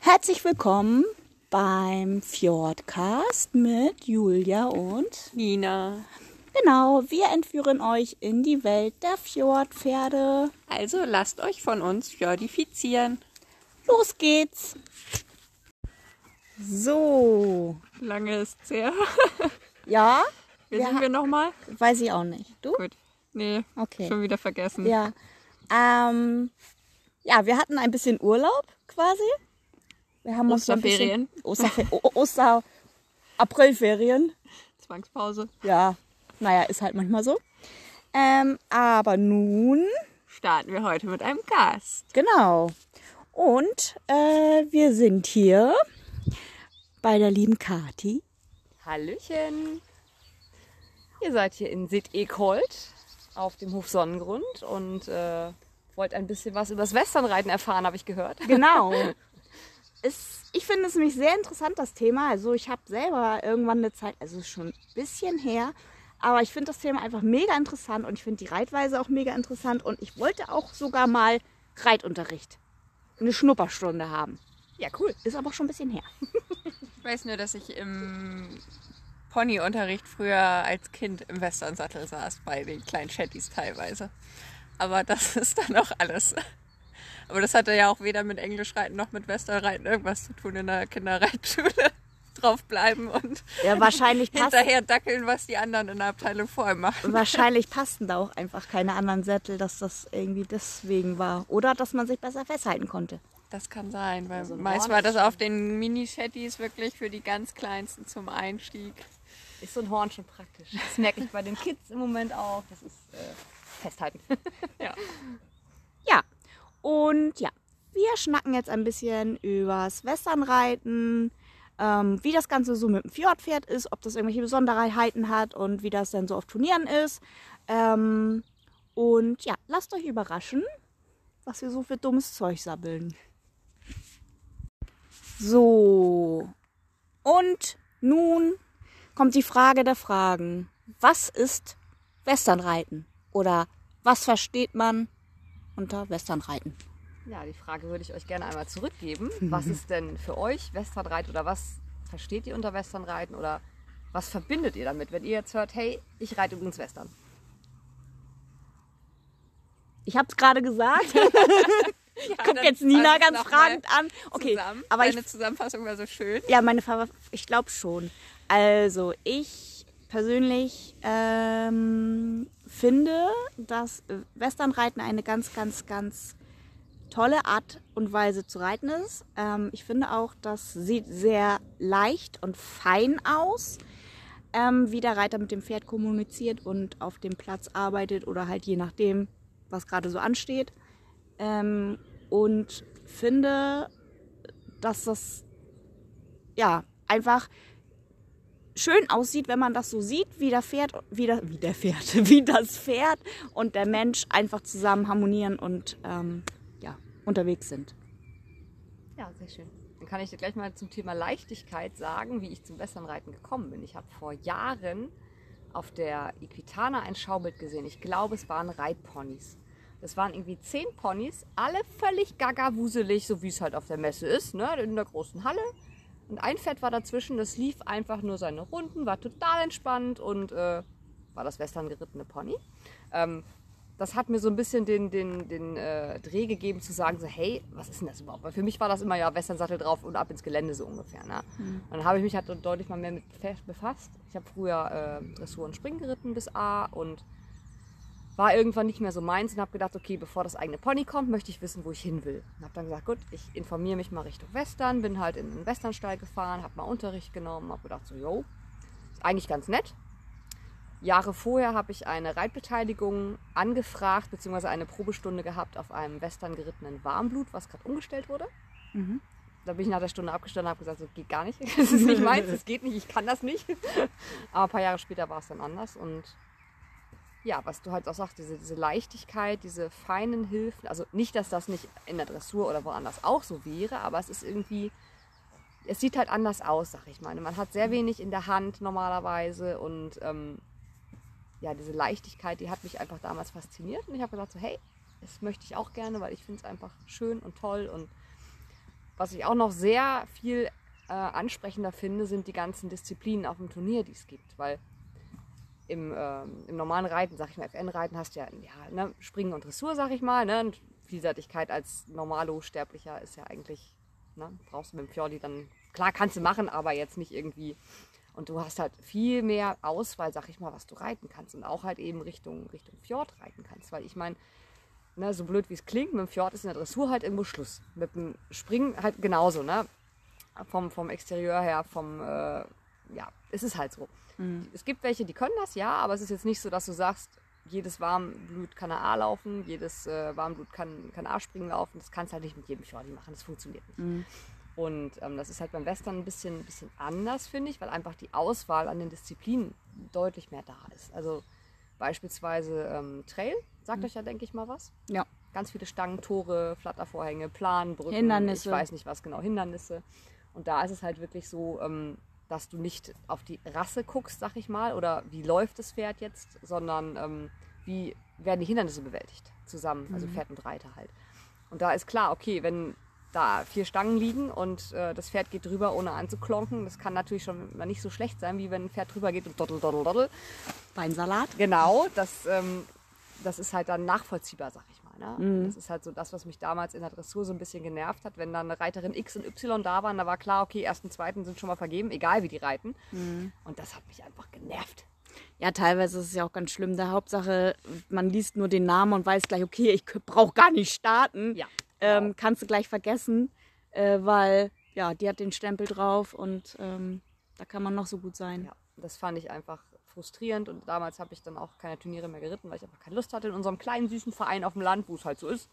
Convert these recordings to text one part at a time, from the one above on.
Herzlich willkommen beim Fjordcast mit Julia und Nina. genau, wir entführen euch in die Welt der Fjordpferde. Also lasst euch von uns fjordifizieren. Los geht's! So, Lange ist's her. ja, Wer Wir sind wir nochmal? weiß ich auch nicht. Du? Gut. Nee, Okay. schon wieder vergessen. Ja. Ähm, ja, wir hatten ein bisschen Urlaub quasi. Wir haben uns so ein bisschen- Osterferien. Osterfe O- Oster Aprilferien. Zwangspause. Ja, naja, ist halt manchmal so. Ähm, aber nun, Starten wir heute mit einem Gast. genau. Und äh, wir sind hier bei der lieben Kati. Hallöchen! Ihr seid hier in Sitt-Ekold auf dem Hof Sonnengrund und äh, wollt ein bisschen was über das Westernreiten erfahren, habe ich gehört. Genau. ist, ich finde es nämlich sehr interessant, das Thema. Also ich habe selber irgendwann eine Zeit, also es ist schon ein bisschen her, aber ich finde das Thema einfach mega interessant und ich finde die Reitweise auch mega interessant und ich wollte auch sogar mal Reitunterricht, eine Schnupperstunde haben. Ja, cool. Ist aber schon ein bisschen her. Ich weiß nur, dass ich im Ponyunterricht früher als Kind im Westernsattel saß, bei den kleinen Chattys teilweise. Aber das ist dann auch alles. Aber das hatte ja auch weder mit Englischreiten noch mit Westernreiten irgendwas zu tun in der Kinderreitschule. Draufbleiben und Ja, wahrscheinlich hinterher dackeln, was die anderen in der Abteilung vorher machen. wahrscheinlich passten da auch einfach keine anderen Sättel, dass das irgendwie deswegen war. Oder dass man sich besser festhalten konnte. Das kann sein, weil So ein meist war das auf den Mini-Chattys wirklich für die ganz Kleinsten zum Einstieg. Ist so ein Horn schon praktisch. Das merke ich bei den Kids im Moment auch. Das ist äh, festhalten. Ja. Ja, und ja, wir schnacken jetzt ein bisschen übers Westernreiten, ähm, wie das Ganze so mit dem Fjordpferd ist, ob das irgendwelche Besonderheiten hat und wie das dann so auf Turnieren ist. Ähm, und ja, lasst euch überraschen, was wir so für dummes Zeug sabbeln. So, und nun kommt die Frage der Fragen. Was ist Westernreiten? Oder was versteht man unter Westernreiten? Ja, die Frage würde ich euch gerne einmal zurückgeben. Was ist denn für euch Westernreiten oder was versteht ihr unter Westernreiten oder was verbindet ihr damit, wenn ihr jetzt hört, hey, ich reite übrigens Western? Ich habe es gerade gesagt. Guck dann jetzt Nina ganz fragend an. Okay, Zusammen. aber ich, Deine Zusammenfassung war so schön. ja, meine Ver ich glaube schon. Also ich persönlich ähm, finde, dass Westernreiten eine ganz, ganz, ganz tolle Art und Weise zu reiten ist. Ähm, ich finde auch, das sieht sehr leicht und fein aus, ähm, wie der Reiter mit dem Pferd kommuniziert und auf dem Platz arbeitet oder halt je nachdem, was gerade so ansteht. Ähm, und finde, dass das ja einfach schön aussieht, wenn man das so sieht, wie der Pferd, wie der, wie der Pferd, wie das Pferd und der Mensch einfach zusammen harmonieren und ähm, ja, unterwegs sind. Ja, sehr schön. Dann kann ich dir gleich mal zum Thema Leichtigkeit sagen, wie ich zum Westernreiten gekommen bin. Ich habe vor Jahren auf der Equitana ein Schaubild gesehen. Ich glaube, es waren Reitponys. Das waren irgendwie zehn Ponys, alle völlig gaga-wuselig, so wie es halt auf der Messe ist, ne? in der großen Halle. Und ein Pferd war dazwischen, das lief einfach nur seine Runden, war total entspannt und äh, war das Western gerittene Pony. Ähm, das hat mir so ein bisschen den, den, den äh, Dreh gegeben zu sagen, so, hey, was ist denn das überhaupt? Weil für mich war das immer ja Westernsattel drauf und ab ins Gelände so ungefähr. Ne? Und dann habe ich mich halt deutlich mal mehr mit befasst. Ich habe früher äh, Dressur und Springen geritten bis A und war irgendwann nicht mehr so meins und habe gedacht, okay, bevor das eigene Pony kommt, möchte ich wissen, wo ich hin will. Und habe dann gesagt, gut, ich informiere mich mal Richtung Western, bin halt in den Westernstall gefahren, habe mal Unterricht genommen, habe gedacht, so, jo, ist eigentlich ganz nett. Jahre vorher habe ich eine Reitbeteiligung angefragt, beziehungsweise eine Probestunde gehabt auf einem Western gerittenen Warmblut, was gerade umgestellt wurde. Da bin ich nach der Stunde abgestanden und habe gesagt, das geht gar nicht. Das ist nicht meins, das geht nicht, ich kann das nicht. Aber ein paar Jahre später war es dann anders und ja, was du halt auch sagst, diese, diese Leichtigkeit, diese feinen Hilfen, also nicht, dass das nicht in der Dressur oder woanders auch so wäre, aber es ist irgendwie, es sieht halt anders aus, sag ich mal. Man hat sehr wenig in der Hand normalerweise und ähm, ja, diese Leichtigkeit, die hat mich einfach damals fasziniert und ich habe gesagt so, hey, das möchte ich auch gerne, weil ich finde es einfach schön und toll und was ich auch noch sehr viel äh, ansprechender finde, sind die ganzen Disziplinen auf dem Turnier, die es gibt. Weil im, ähm, im normalen Reiten, sag ich mal, FN-Reiten hast du ja, ja ne, Springen und Dressur, sag ich mal. Ne? Und Vielseitigkeit als Normalo-Sterblicher ist ja eigentlich, ne, brauchst du mit dem Fjordi dann, klar kannst du machen, aber jetzt nicht irgendwie. Und du hast halt viel mehr Auswahl, sag ich mal, was du reiten kannst. Und auch halt eben Richtung, Richtung Fjord reiten kannst. Weil ich meine, ne, so blöd wie es klingt, mit dem Fjord ist in der Dressur halt irgendwo Schluss. Mit dem Springen halt genauso, ne? Vom, vom Exterieur her, vom, äh, ja, es ist halt so. Es gibt welche, die können das, ja, aber es ist jetzt nicht so, dass du sagst, jedes Warmblut kann A laufen, jedes äh, Warmblut kann, kann A-Springen laufen. Das kannst du halt nicht mit jedem Fjordi machen, das funktioniert nicht. Und ähm, das ist halt beim Western ein bisschen, bisschen anders, finde ich, weil einfach die Auswahl an den Disziplinen deutlich mehr da ist. Also beispielsweise ähm, Trail, sagt euch ja, denke ich mal, was. Ja. Ganz viele Stangen, Tore, Flattervorhänge, Plan, Brücken, Hindernisse. ich weiß nicht was genau, Hindernisse. Und da ist es halt wirklich so, ähm, dass du nicht auf die Rasse guckst, sag ich mal, oder wie läuft das Pferd jetzt, sondern ähm, wie werden die Hindernisse bewältigt zusammen, also Pferd und Reiter halt. Und da ist klar, okay, wenn da vier Stangen liegen und äh, das Pferd geht drüber, ohne anzuklonken, das kann natürlich schon mal nicht so schlecht sein, wie wenn ein Pferd drüber geht und doddel, doddel, doddel. Beinsalat. Genau, das, ähm, das ist halt dann nachvollziehbar, sag ich Ne? Das ist halt so das, was mich damals in der Dressur so ein bisschen genervt hat. Wenn dann eine Reiterin X und Y da waren, da war klar, okay, ersten, zweiten sind schon mal vergeben, egal wie die reiten. Und das hat mich einfach genervt. Ja, teilweise ist es ja auch ganz schlimm. Der Hauptsache, man liest nur den Namen und weiß gleich, okay, ich brauche gar nicht starten. Ja, ähm, genau. kannst du gleich vergessen, äh, weil ja, die hat den Stempel drauf und ähm, da kann man noch so gut sein. Ja, das fand ich einfach frustrierend und damals habe ich dann auch keine Turniere mehr geritten, weil ich einfach keine Lust hatte in unserem kleinen süßen Verein auf dem Land, wo es halt so ist.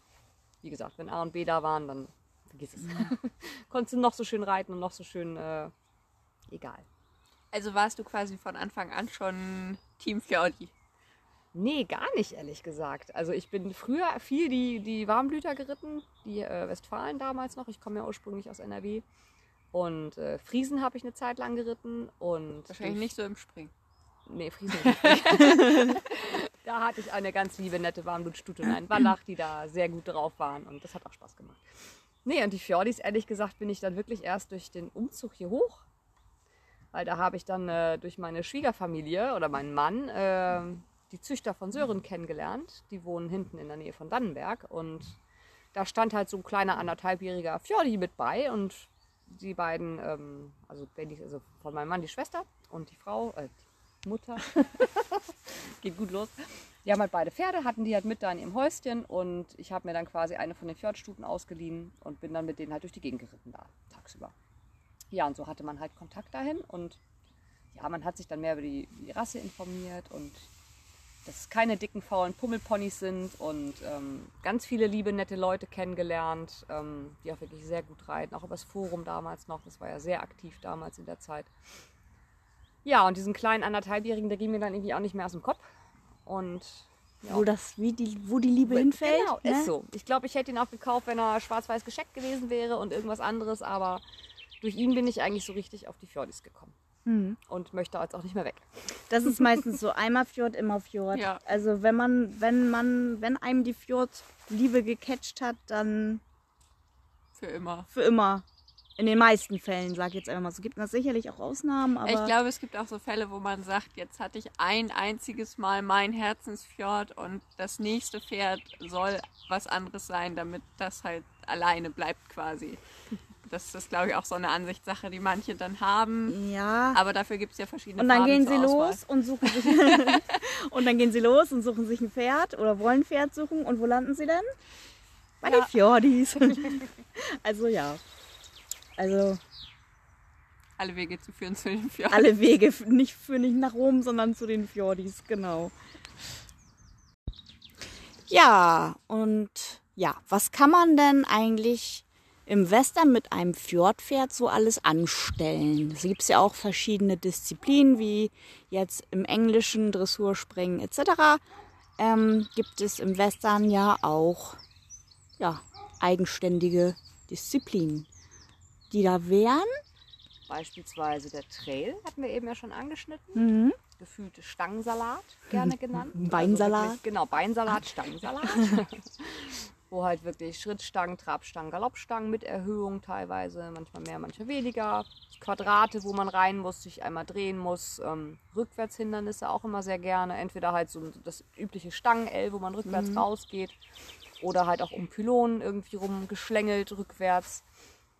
Wie gesagt, wenn A und B da waren, dann vergiss es. Konntest du noch so schön reiten und noch so schön, äh, egal. Also warst du quasi von Anfang an schon Team Fjordi. Nee, gar nicht, ehrlich gesagt. Also ich bin früher viel die, die Warmblüter geritten, die äh, Westfalen damals noch. Ich komme ja ursprünglich aus NRW. Und äh, Friesen habe ich eine Zeit lang geritten. Und Wahrscheinlich nicht so im Springen. Nee, Friesen nicht. da hatte ich eine ganz liebe, nette Warmblutstute und einen Wallach, die da sehr gut drauf waren. Und das hat auch Spaß gemacht. Nee, und die Fjordis, ehrlich gesagt, bin ich dann wirklich erst durch den Umzug hier hoch. Weil da habe ich dann äh, durch meine Schwiegerfamilie oder meinen Mann äh, die Züchter von Sören kennengelernt. Die wohnen hinten in der Nähe von Dannenberg. Und da stand halt so ein kleiner anderthalbjähriger Fjordi mit bei. Und die beiden, ähm, also, also von meinem Mann die Schwester und die Frau, äh, die Mutter, geht gut los. Die haben halt beide Pferde, hatten die halt mit da in ihrem Häuschen und ich habe mir dann quasi eine von den Fjordstuten ausgeliehen und bin dann mit denen halt durch die Gegend geritten da, tagsüber. Ja, und so hatte man halt Kontakt dahin und ja, man hat sich dann mehr über die, die Rasse informiert und dass es keine dicken, faulen Pummelponys sind und ähm, ganz viele liebe, nette Leute kennengelernt, ähm, die auch wirklich sehr gut reiten, auch über das Forum damals noch, das war ja sehr aktiv damals in der Zeit. Ja, und diesen kleinen anderthalbjährigen, der ging mir dann irgendwie auch nicht mehr aus dem Kopf. Und ja. Wo, das, wie die, wo die Liebe hinfällt. Genau, ne? ist so. Ich glaube, ich hätte ihn auch gekauft, wenn er schwarz-weiß gescheckt gewesen wäre und irgendwas anderes, aber durch ihn bin ich eigentlich so richtig auf die Fjordis gekommen. Mhm. Und möchte jetzt auch nicht mehr weg. Das ist meistens so einmal Fjord, immer Fjord. Ja. Also wenn man, wenn man, wenn einem die Fjord-Liebe gecatcht hat, dann Für immer. für immer. In den meisten Fällen, sag ich jetzt einfach mal. Es gibt da sicherlich auch Ausnahmen, aber ich glaube, es gibt auch so Fälle, wo man sagt, jetzt hatte ich ein einziges Mal mein Herzensfjord und das nächste Pferd soll was anderes sein, damit das halt alleine bleibt quasi. Das ist, glaube ich, auch so eine Ansichtssache, die manche dann haben. ja. Aber dafür gibt es ja verschiedene Und dann Farben gehen sie los und suchen sich und dann gehen sie los und suchen sich ein Pferd oder wollen ein Pferd suchen und wo landen sie denn? Bei den Fjordis. also ja. Also Alle Wege zu führen zu den Fjorden. alle Wege nicht für nicht nach Rom, sondern zu den Fjordis, genau. Ja, und ja, was kann man denn eigentlich im Western mit einem Fjordpferd so alles anstellen? Es gibt ja auch verschiedene Disziplinen, wie jetzt im Englischen Dressurspringen etc. Ähm, gibt es im Western ja auch ja, eigenständige Disziplinen, die da wären. Beispielsweise der Trail, hatten wir eben ja schon angeschnitten. Mhm. Gefühlte Stangensalat, gerne genannt. Beinsalat. Also wirklich, genau, Beinsalat, Stangensalat. wo halt wirklich Schrittstangen, Trabstangen, Galoppstangen mit Erhöhung teilweise, manchmal mehr, manchmal weniger. Quadrate, wo man rein muss, sich einmal drehen muss. Ähm, Rückwärtshindernisse auch immer sehr gerne. Entweder halt so das übliche Stangen-L, wo man rückwärts rausgeht. Oder halt auch um Pylonen irgendwie rumgeschlängelt rückwärts.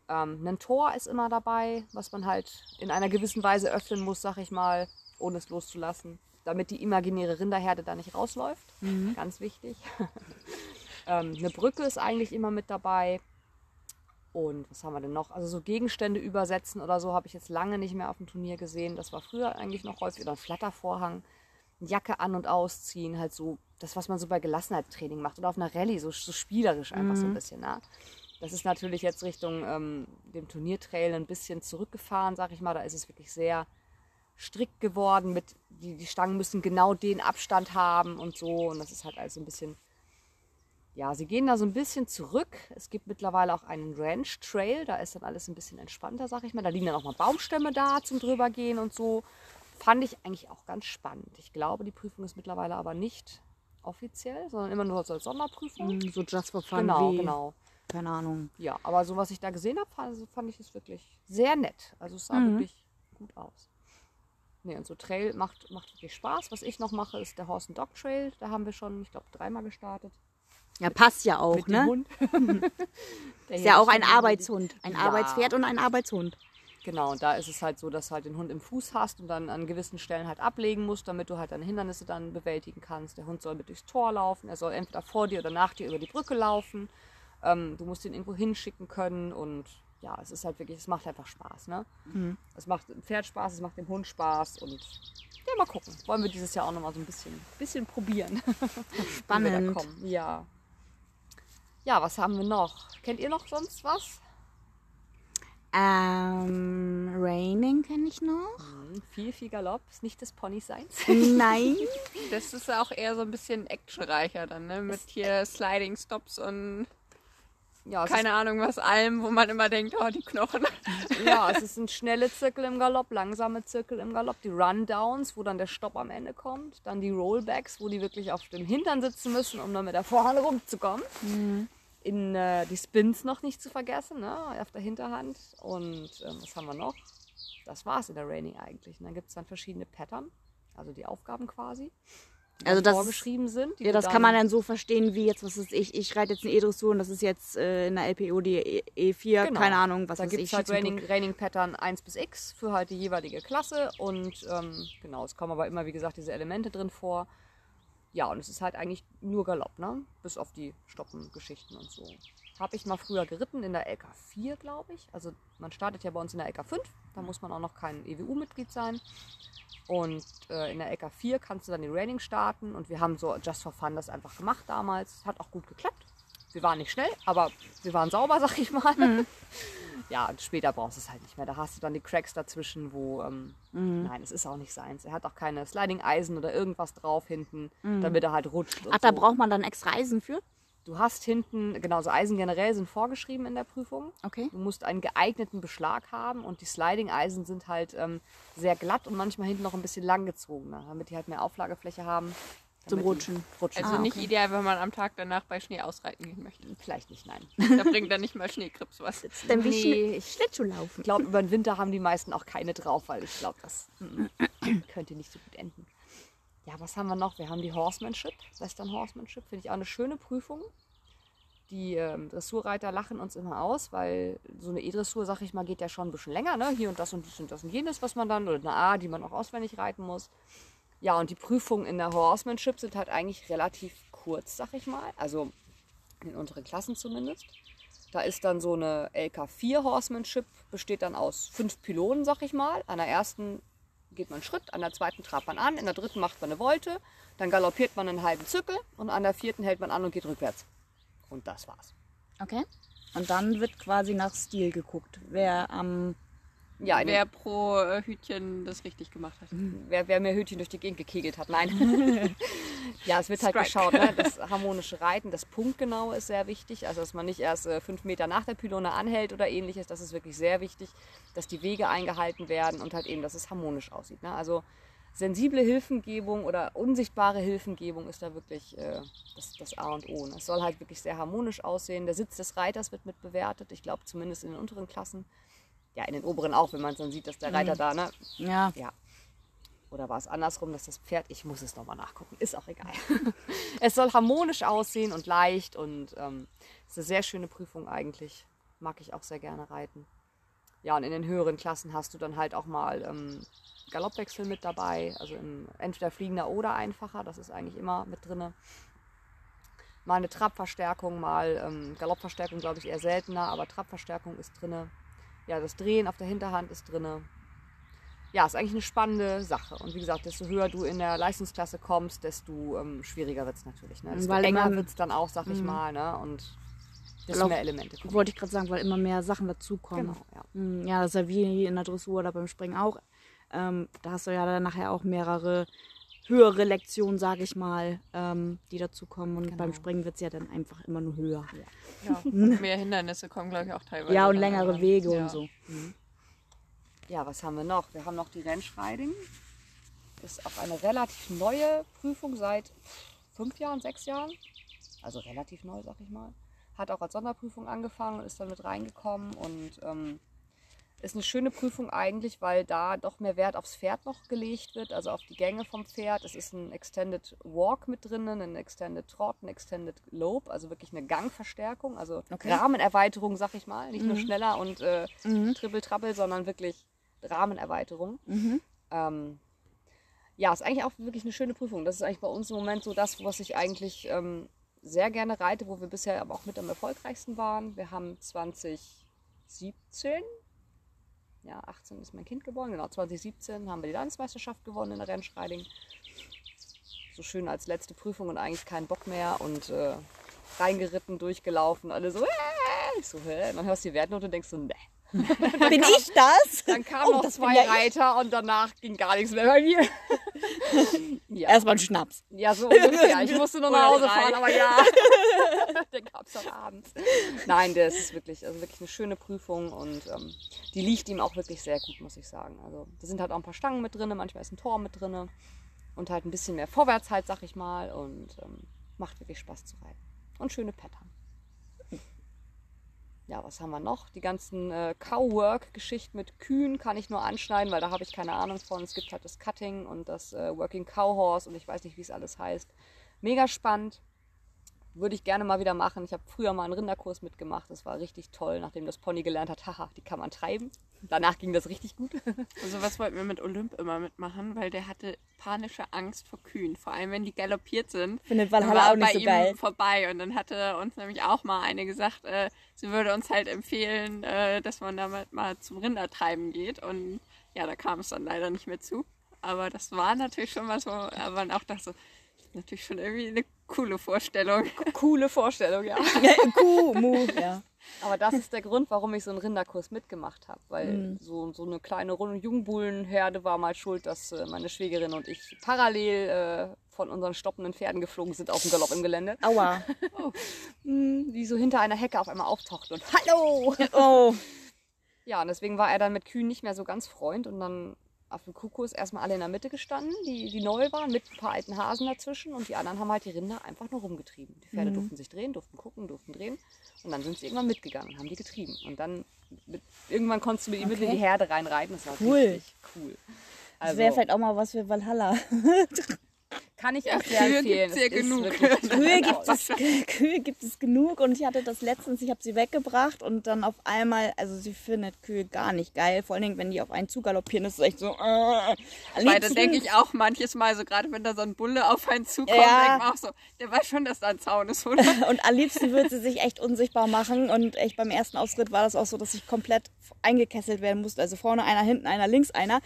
Ähm, ein Tor ist immer dabei, was man halt in einer gewissen Weise öffnen muss, sag ich mal, ohne es loszulassen, damit die imaginäre Rinderherde da nicht rausläuft. Ganz wichtig. ähm, eine Brücke ist eigentlich immer mit dabei. Und was haben wir denn noch? Also so Gegenstände übersetzen oder so habe ich jetzt lange nicht mehr auf dem Turnier gesehen. Das war früher eigentlich noch häufig. Oder ein Flattervorhang, eine Jacke an- und ausziehen, halt so das, was man so bei Gelassenheitstraining macht. Oder auf einer Rallye, so, so spielerisch einfach so ein bisschen. Ne? Das ist natürlich jetzt Richtung ähm, dem Turniertrail ein bisschen zurückgefahren, sag ich mal. Da ist es wirklich sehr strikt geworden. Mit, die, die Stangen müssen genau den Abstand haben und so. Und das ist halt alles so ein bisschen. Ja, sie gehen da so ein bisschen zurück. Es gibt mittlerweile auch einen Ranch Trail. Da ist dann alles ein bisschen entspannter, sag ich mal. Da liegen dann auch mal Baumstämme da zum drübergehen und so. Fand ich eigentlich auch ganz spannend. Ich glaube, die Prüfung ist mittlerweile aber nicht offiziell, sondern immer nur so als Sonderprüfung. So just for fun. Genau, genau. Keine Ahnung. Ja, aber so was ich da gesehen habe, fand, fand ich es wirklich sehr nett. Also es sah wirklich gut aus. Nee, und so Trail macht, macht wirklich Spaß. Was ich noch mache, ist der Horse and Dog Trail. Da haben wir schon, ich glaube, dreimal gestartet. Ja, passt ja auch, mit ne? dem Hund. Der Ist ja auch ein Arbeitshund. Ein Ja. Arbeitspferd und ein Arbeitshund. Genau, und da ist es halt so, dass du halt den Hund im Fuß hast und dann an gewissen Stellen halt ablegen musst, damit du halt deine Hindernisse dann bewältigen kannst. Der Hund soll mit durchs Tor laufen, er soll entweder vor dir oder nach dir über die Brücke laufen. Ähm, du musst ihn irgendwo hinschicken können und ja, es ist halt wirklich, es macht einfach Spaß. Ne? Es macht dem Pferd Spaß, es macht dem Hund Spaß und ja, mal gucken. Wollen wir dieses Jahr auch nochmal so ein bisschen, bisschen probieren. Spannend. kommen. Ja. Ja, was haben wir noch? Kennt ihr noch sonst was? Ähm, Raining kenne ich noch. Hm, viel, viel Galopp. Ist nicht des Ponys seins. Nein. Das ist auch eher so ein bisschen actionreicher dann, ne? Mit hier Sliding Stops und Ja, keine Ahnung was allem, wo man immer denkt, oh, die Knochen. Ja, es sind schnelle Zirkel im Galopp, langsame Zirkel im Galopp, die Rundowns, wo dann der Stopp am Ende kommt, dann die Rollbacks, wo die wirklich auf dem Hintern sitzen müssen, um dann mit der Vorhand rumzukommen. In äh, die Spins noch nicht zu vergessen, ne? auf der Hinterhand. Und ähm, was haben wir noch? Das war es in der Raining eigentlich. Und dann gibt es dann verschiedene Pattern, also die Aufgaben quasi, Also dann das vorgeschrieben sind. Ja, das kann man dann so verstehen, wie jetzt, was ist ich, ich reite jetzt eine E-Dressur und das ist jetzt äh, in der LPO die E- E4, Genau. keine Ahnung, was da gibt es halt Raining Pattern 1 bis X für halt die jeweilige Klasse und ähm, genau, es kommen aber immer, wie gesagt, diese Elemente drin vor. Ja, und es ist halt eigentlich nur Galopp, ne? Bis auf die Stoppengeschichten und so. Habe ich mal früher geritten in der LK4, glaube ich. Also man startet ja bei uns in der LK5, da muss man auch noch kein EWU-Mitglied sein. Und äh, in der LK4 kannst du dann die Raining starten und wir haben so just for fun das einfach gemacht damals. Hat auch gut geklappt. Wir waren nicht schnell, aber wir waren sauber, sag ich mal. Ja, und später brauchst du es halt nicht mehr. Da hast du dann die Cracks dazwischen, wo, ähm, nein, es ist auch nicht seins. Er hat auch keine Sliding-Eisen oder irgendwas drauf hinten, damit er halt rutscht. Ach, da so. braucht man dann extra Eisen für? Du hast hinten, genau, so Eisen generell sind vorgeschrieben in der Prüfung. Okay. Du musst einen geeigneten Beschlag haben und die Sliding-Eisen sind halt ähm, sehr glatt und manchmal hinten noch ein bisschen langgezogener, damit die halt mehr Auflagefläche haben. Zum Rutschen. rutschen. Also Ah, nicht okay. ideal, wenn man am Tag danach bei Schnee ausreiten gehen möchte. Vielleicht nicht, nein. Da bringt dann nicht mal Schneekrips was. Dann wie Nee, Schnee- ich- Schlittschuhlaufen. Ich glaube, über den Winter haben die meisten auch keine drauf, weil ich glaube, das mm, könnte nicht so gut enden. Ja, was haben wir noch? Wir haben die Horsemanship, Western Horsemanship, finde ich auch eine schöne Prüfung. Die ähm, Dressurreiter lachen uns immer aus, weil so eine E-Dressur, sag ich mal, geht ja schon ein bisschen länger. Ne? Hier und das und dies und das und jenes, was man dann, oder eine A, die man auch auswendig reiten muss. Ja, und die Prüfungen in der Horsemanship sind halt eigentlich relativ kurz, sag ich mal. Also in unseren Klassen zumindest. Da ist dann so eine LK4 Horsemanship, besteht dann aus fünf Pylonen, sag ich mal. An der ersten geht man einen Schritt, an der zweiten trabt man an, in der dritten macht man eine Volte, dann galoppiert man einen halben Zirkel und an der vierten hält man an und geht rückwärts. Und das war's. Okay. Und dann wird quasi nach Stil geguckt, wer am Ja, in den- Wer pro äh, Hütchen das richtig gemacht hat. wer, wer mehr Hütchen durch die Gegend gekegelt hat. Nein. ja, es wird halt Strike. geschaut. Ne? Das harmonische Reiten, das Punktgenaue ist sehr wichtig. Also, dass man nicht erst äh, fünf Meter nach der Pylone anhält oder ähnliches. Das ist wirklich sehr wichtig, dass die Wege eingehalten werden und halt eben, dass es harmonisch aussieht. Ne? Also, sensible Hilfengebung oder unsichtbare Hilfengebung ist da wirklich äh, das, das A und O. Es soll halt wirklich sehr harmonisch aussehen. Der Sitz des Reiters wird mit bewertet. Ich glaube zumindest in den unteren Klassen. Ja, in den oberen auch, wenn man dann sieht, dass der Reiter da, ne? Ja. Ja. Oder war es andersrum, dass das Pferd, ich muss es nochmal nachgucken, ist auch egal. es soll harmonisch aussehen und leicht und ähm, ist eine sehr schöne Prüfung eigentlich. Mag ich auch sehr gerne reiten. Ja, und in den höheren Klassen hast du dann halt auch mal ähm, Galoppwechsel mit dabei, also im, entweder fliegender oder einfacher, das ist eigentlich immer mit drin. Mal eine Trabverstärkung, mal ähm, Galoppverstärkung, glaube ich, eher seltener, aber Trabverstärkung ist drin. Ja, das Drehen auf der Hinterhand ist drin. Ja, ist eigentlich eine spannende Sache. Und wie gesagt, desto höher du in der Leistungsklasse kommst, desto ähm, schwieriger wird es natürlich. Ne? Desto Weil enger wird es dann auch, sag ich Mhm. mal. Ne? Und desto Glaub- mehr Elemente kommen. Wollte ich gerade sagen, weil immer mehr Sachen dazukommen. Genau, ja. Mm, Ja, das ist ja wie in der Dressur oder beim Springen auch. Ähm, da hast du ja dann nachher auch mehrere höhere Lektionen, sage ich mal, ähm, die dazukommen. Und Genau. beim Springen wird es ja dann einfach immer nur höher. Ja, mehr Hindernisse kommen, glaube ich, auch teilweise. Ja, und längere irgendwann. Wege ja. und so. Ja, was haben wir noch? Wir haben noch die Rennschreiding. Ist auch eine relativ neue Prüfung seit fünf Jahren, sechs Jahren. Also relativ neu, sag ich mal. Hat auch als Sonderprüfung angefangen und ist dann mit reingekommen und ähm, ist eine schöne Prüfung eigentlich, weil da doch mehr Wert aufs Pferd noch gelegt wird, also auf die Gänge vom Pferd. Es ist ein Extended Walk mit drinnen, ein Extended Trot, ein Extended Lope, also wirklich eine Gangverstärkung, also Okay. Rahmenerweiterung, sag ich mal. Nicht nur Mhm. schneller und äh, Mhm. Trippel-Trappel, sondern wirklich Rahmenerweiterung. Mhm. Ähm, ja, ist eigentlich auch wirklich eine schöne Prüfung. Das ist eigentlich bei uns im Moment so das, was ich eigentlich ähm, sehr gerne reite, wo wir bisher aber auch mit am erfolgreichsten waren. Wir haben 2017, ja, 18 ist mein Kind geboren, genau, 2017 haben wir die Landesmeisterschaft gewonnen in der Rennschreiding. So schön als letzte Prüfung und eigentlich keinen Bock mehr und äh, reingeritten, durchgelaufen, alle so, äh, ich so, hä? Und dann hörst du die Wertnote und denkst so, ne. Bin ich das? Dann kamen Oh, noch zwei ja ich. Reiter und danach ging gar nichts mehr bei mir. ja. Erstmal ein Schnaps. ja, so ungefähr. Ich musste nur nach Hause fahren, aber ja. Den gab es dann abends. Nein, das ist wirklich, also wirklich eine schöne Prüfung und ähm, die liegt ihm auch wirklich sehr gut, muss ich sagen. Also da sind halt auch ein paar Stangen mit drin, manchmal ist ein Tor mit drin und halt ein bisschen mehr Vorwärts halt, sag ich mal. Und ähm, macht wirklich Spaß zu reiten. Und schöne Pattern. Ja, was haben wir noch? Die ganzen äh, Cow-Work-Geschichten mit Kühen kann ich nur anschneiden, weil da habe ich keine Ahnung von. Es gibt halt das Cutting und das äh, Working Cow Horse und ich weiß nicht, wie es alles heißt. Mega spannend. Würde ich gerne mal wieder machen. Ich habe früher mal einen Rinderkurs mitgemacht. Das war richtig toll, nachdem das Pony gelernt hat, haha, die kann man treiben. Danach ging das richtig gut. Also was wollten wir mit Olymp immer mitmachen, weil der hatte panische Angst vor Kühen. Vor allem, wenn die galoppiert sind. Findet Valhalla war auch nicht bei so ihm geil. vorbei und dann hatte uns nämlich auch mal eine gesagt, äh, sie würde uns halt empfehlen, äh, dass man damit mal zum Rindertreiben geht und ja, da kam es dann leider nicht mehr zu. Aber das war natürlich schon mal so, aber man auch dachte so, das ist natürlich schon irgendwie eine coole Vorstellung. Coole Vorstellung, ja. Kuh, Mu, ja. Aber das ist der Grund, warum ich so einen Rinderkurs mitgemacht habe. Weil Mhm. so, so eine kleine Runde Jungbullenherde war mal schuld, dass äh, meine Schwägerin und ich parallel äh, von unseren stoppenden Pferden geflogen sind auf dem Galopp im Gelände. Aua. Mm, Die so hinter einer Hecke auf einmal auftauchten und Hallo! Oh. Ja, und deswegen war er dann mit Kühen nicht mehr so ganz Freund und dann Kuhkurs erstmal alle in der Mitte gestanden, die, die neu waren, mit ein paar alten Hasen dazwischen und die anderen haben halt die Rinder einfach nur rumgetrieben. Die Pferde Mhm. durften sich drehen, durften gucken, durften drehen und dann sind sie irgendwann mitgegangen und haben die getrieben. Und dann mit, irgendwann konntest du mit ihm mit in Okay. die Herde reinreiten, das war Cool. richtig cool. Das Also wäre vielleicht auch mal was für Valhalla. kann ich auch sehr Kühe empfehlen. gibt's hier genug. wirklich Kühe gibt, es, Kühe gibt es genug und ich hatte das letztens, ich habe sie weggebracht und dann auf einmal, also sie findet Kühe gar nicht geil, vor allen Dingen, wenn die auf einen zugaloppieren, ist es echt so. Äh, Weil da denke ich auch manches Mal, so gerade wenn da so ein Bulle auf einen zukommt, Ja. denkt man auch so, der weiß schon, dass da ein Zaun ist, oder? Und am liebsten würde sie sich echt unsichtbar machen. Und echt beim ersten Ausritt war das auch so, dass ich komplett eingekesselt werden musste. Also vorne einer, hinten einer, links einer.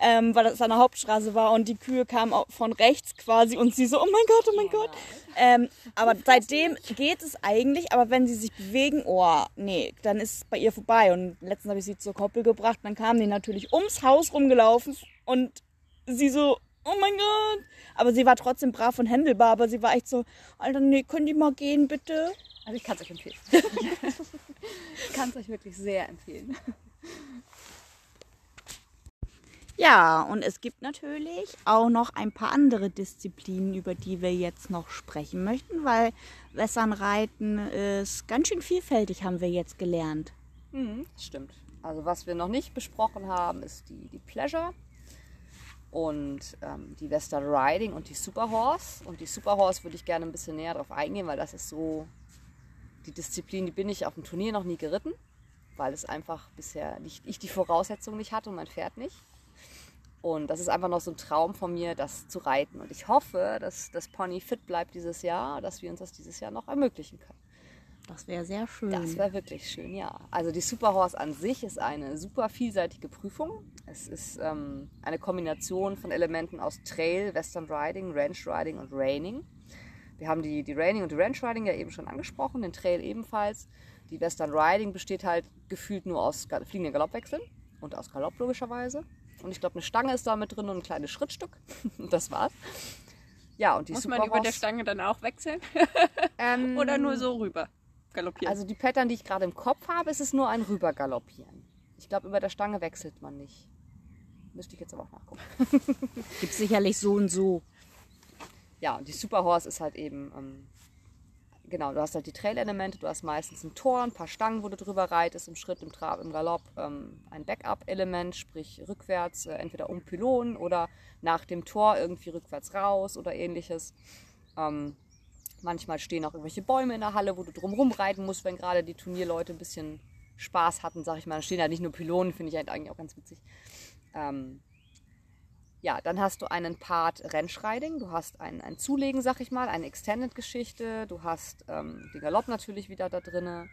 Ähm, weil das an der Hauptstraße war und die Kühe kamen auch von rechts quasi und sie so, oh mein Gott, oh mein Gott. Ähm, aber seitdem geht es eigentlich, aber wenn sie sich bewegen, oh, nee, dann ist es bei ihr vorbei. Und letztens habe ich sie zur Koppel gebracht, dann kamen die natürlich ums Haus rumgelaufen und sie so, oh mein Gott. Aber sie war trotzdem brav und händelbar, aber sie war echt so, Alter, nee, können die mal gehen, bitte? Also ich kann es euch empfehlen. ich kann es euch wirklich sehr empfehlen. Ja, und es gibt natürlich auch noch ein paar andere Disziplinen, über die wir jetzt noch sprechen möchten, weil Westernreiten ist ganz schön vielfältig, haben wir jetzt gelernt. Mhm, stimmt. Also was wir noch nicht besprochen haben, ist die, die Pleasure und ähm, die Western Riding und die Superhorse. Und die Superhorse würde ich gerne ein bisschen näher drauf eingehen, weil das ist so die Disziplin, die bin ich auf dem Turnier noch nie geritten, weil es einfach bisher nicht, ich die Voraussetzungen nicht hatte und mein Pferd nicht. Und das ist einfach noch so ein Traum von mir, das zu reiten. Und ich hoffe, dass das Pony fit bleibt dieses Jahr, dass wir uns das dieses Jahr noch ermöglichen können. Das wäre sehr schön. Das wäre wirklich schön, ja. Also die Superhorse an sich ist eine super vielseitige Prüfung. Es ist ähm, eine Kombination von Elementen aus Trail, Western Riding, Ranch Riding und Reining. Wir haben die, die Raining und die Ranch Riding ja eben schon angesprochen, den Trail ebenfalls. Die Western Riding besteht halt gefühlt nur aus fliegenden Galoppwechseln und aus Galopp logischerweise. Und ich glaube, eine Stange ist da mit drin und ein kleines Schrittstück. das war's. Ja, und die Muss man über der Stange dann auch wechseln? ähm, Oder nur so rüber galoppieren? Also die Pattern, die ich gerade im Kopf habe, ist es nur ein Rübergaloppieren. Ich glaube, über der Stange wechselt man nicht. Müsste ich jetzt aber auch nachgucken. Gibt sicherlich so und so. Ja, und die Superhorse ist halt eben, ähm, genau, du hast halt die Trail-Elemente, du hast meistens ein Tor, ein paar Stangen, wo du drüber reitest, im Schritt, im Trab, im Galopp, ähm, ein Backup-Element, sprich rückwärts, äh, entweder um Pylonen oder nach dem Tor irgendwie rückwärts raus oder ähnliches. Ähm, manchmal stehen auch irgendwelche Bäume in der Halle, wo du drumherum reiten musst, wenn gerade die Turnierleute ein bisschen Spaß hatten, sag ich mal. Da stehen ja nicht nur Pylonen, finde ich halt eigentlich auch ganz witzig. Ähm, ja, dann hast du einen Part Rennschreiding, du hast ein, ein Zulegen, sag ich mal, eine Extended-Geschichte, du hast ähm, den Galopp natürlich wieder da drinne.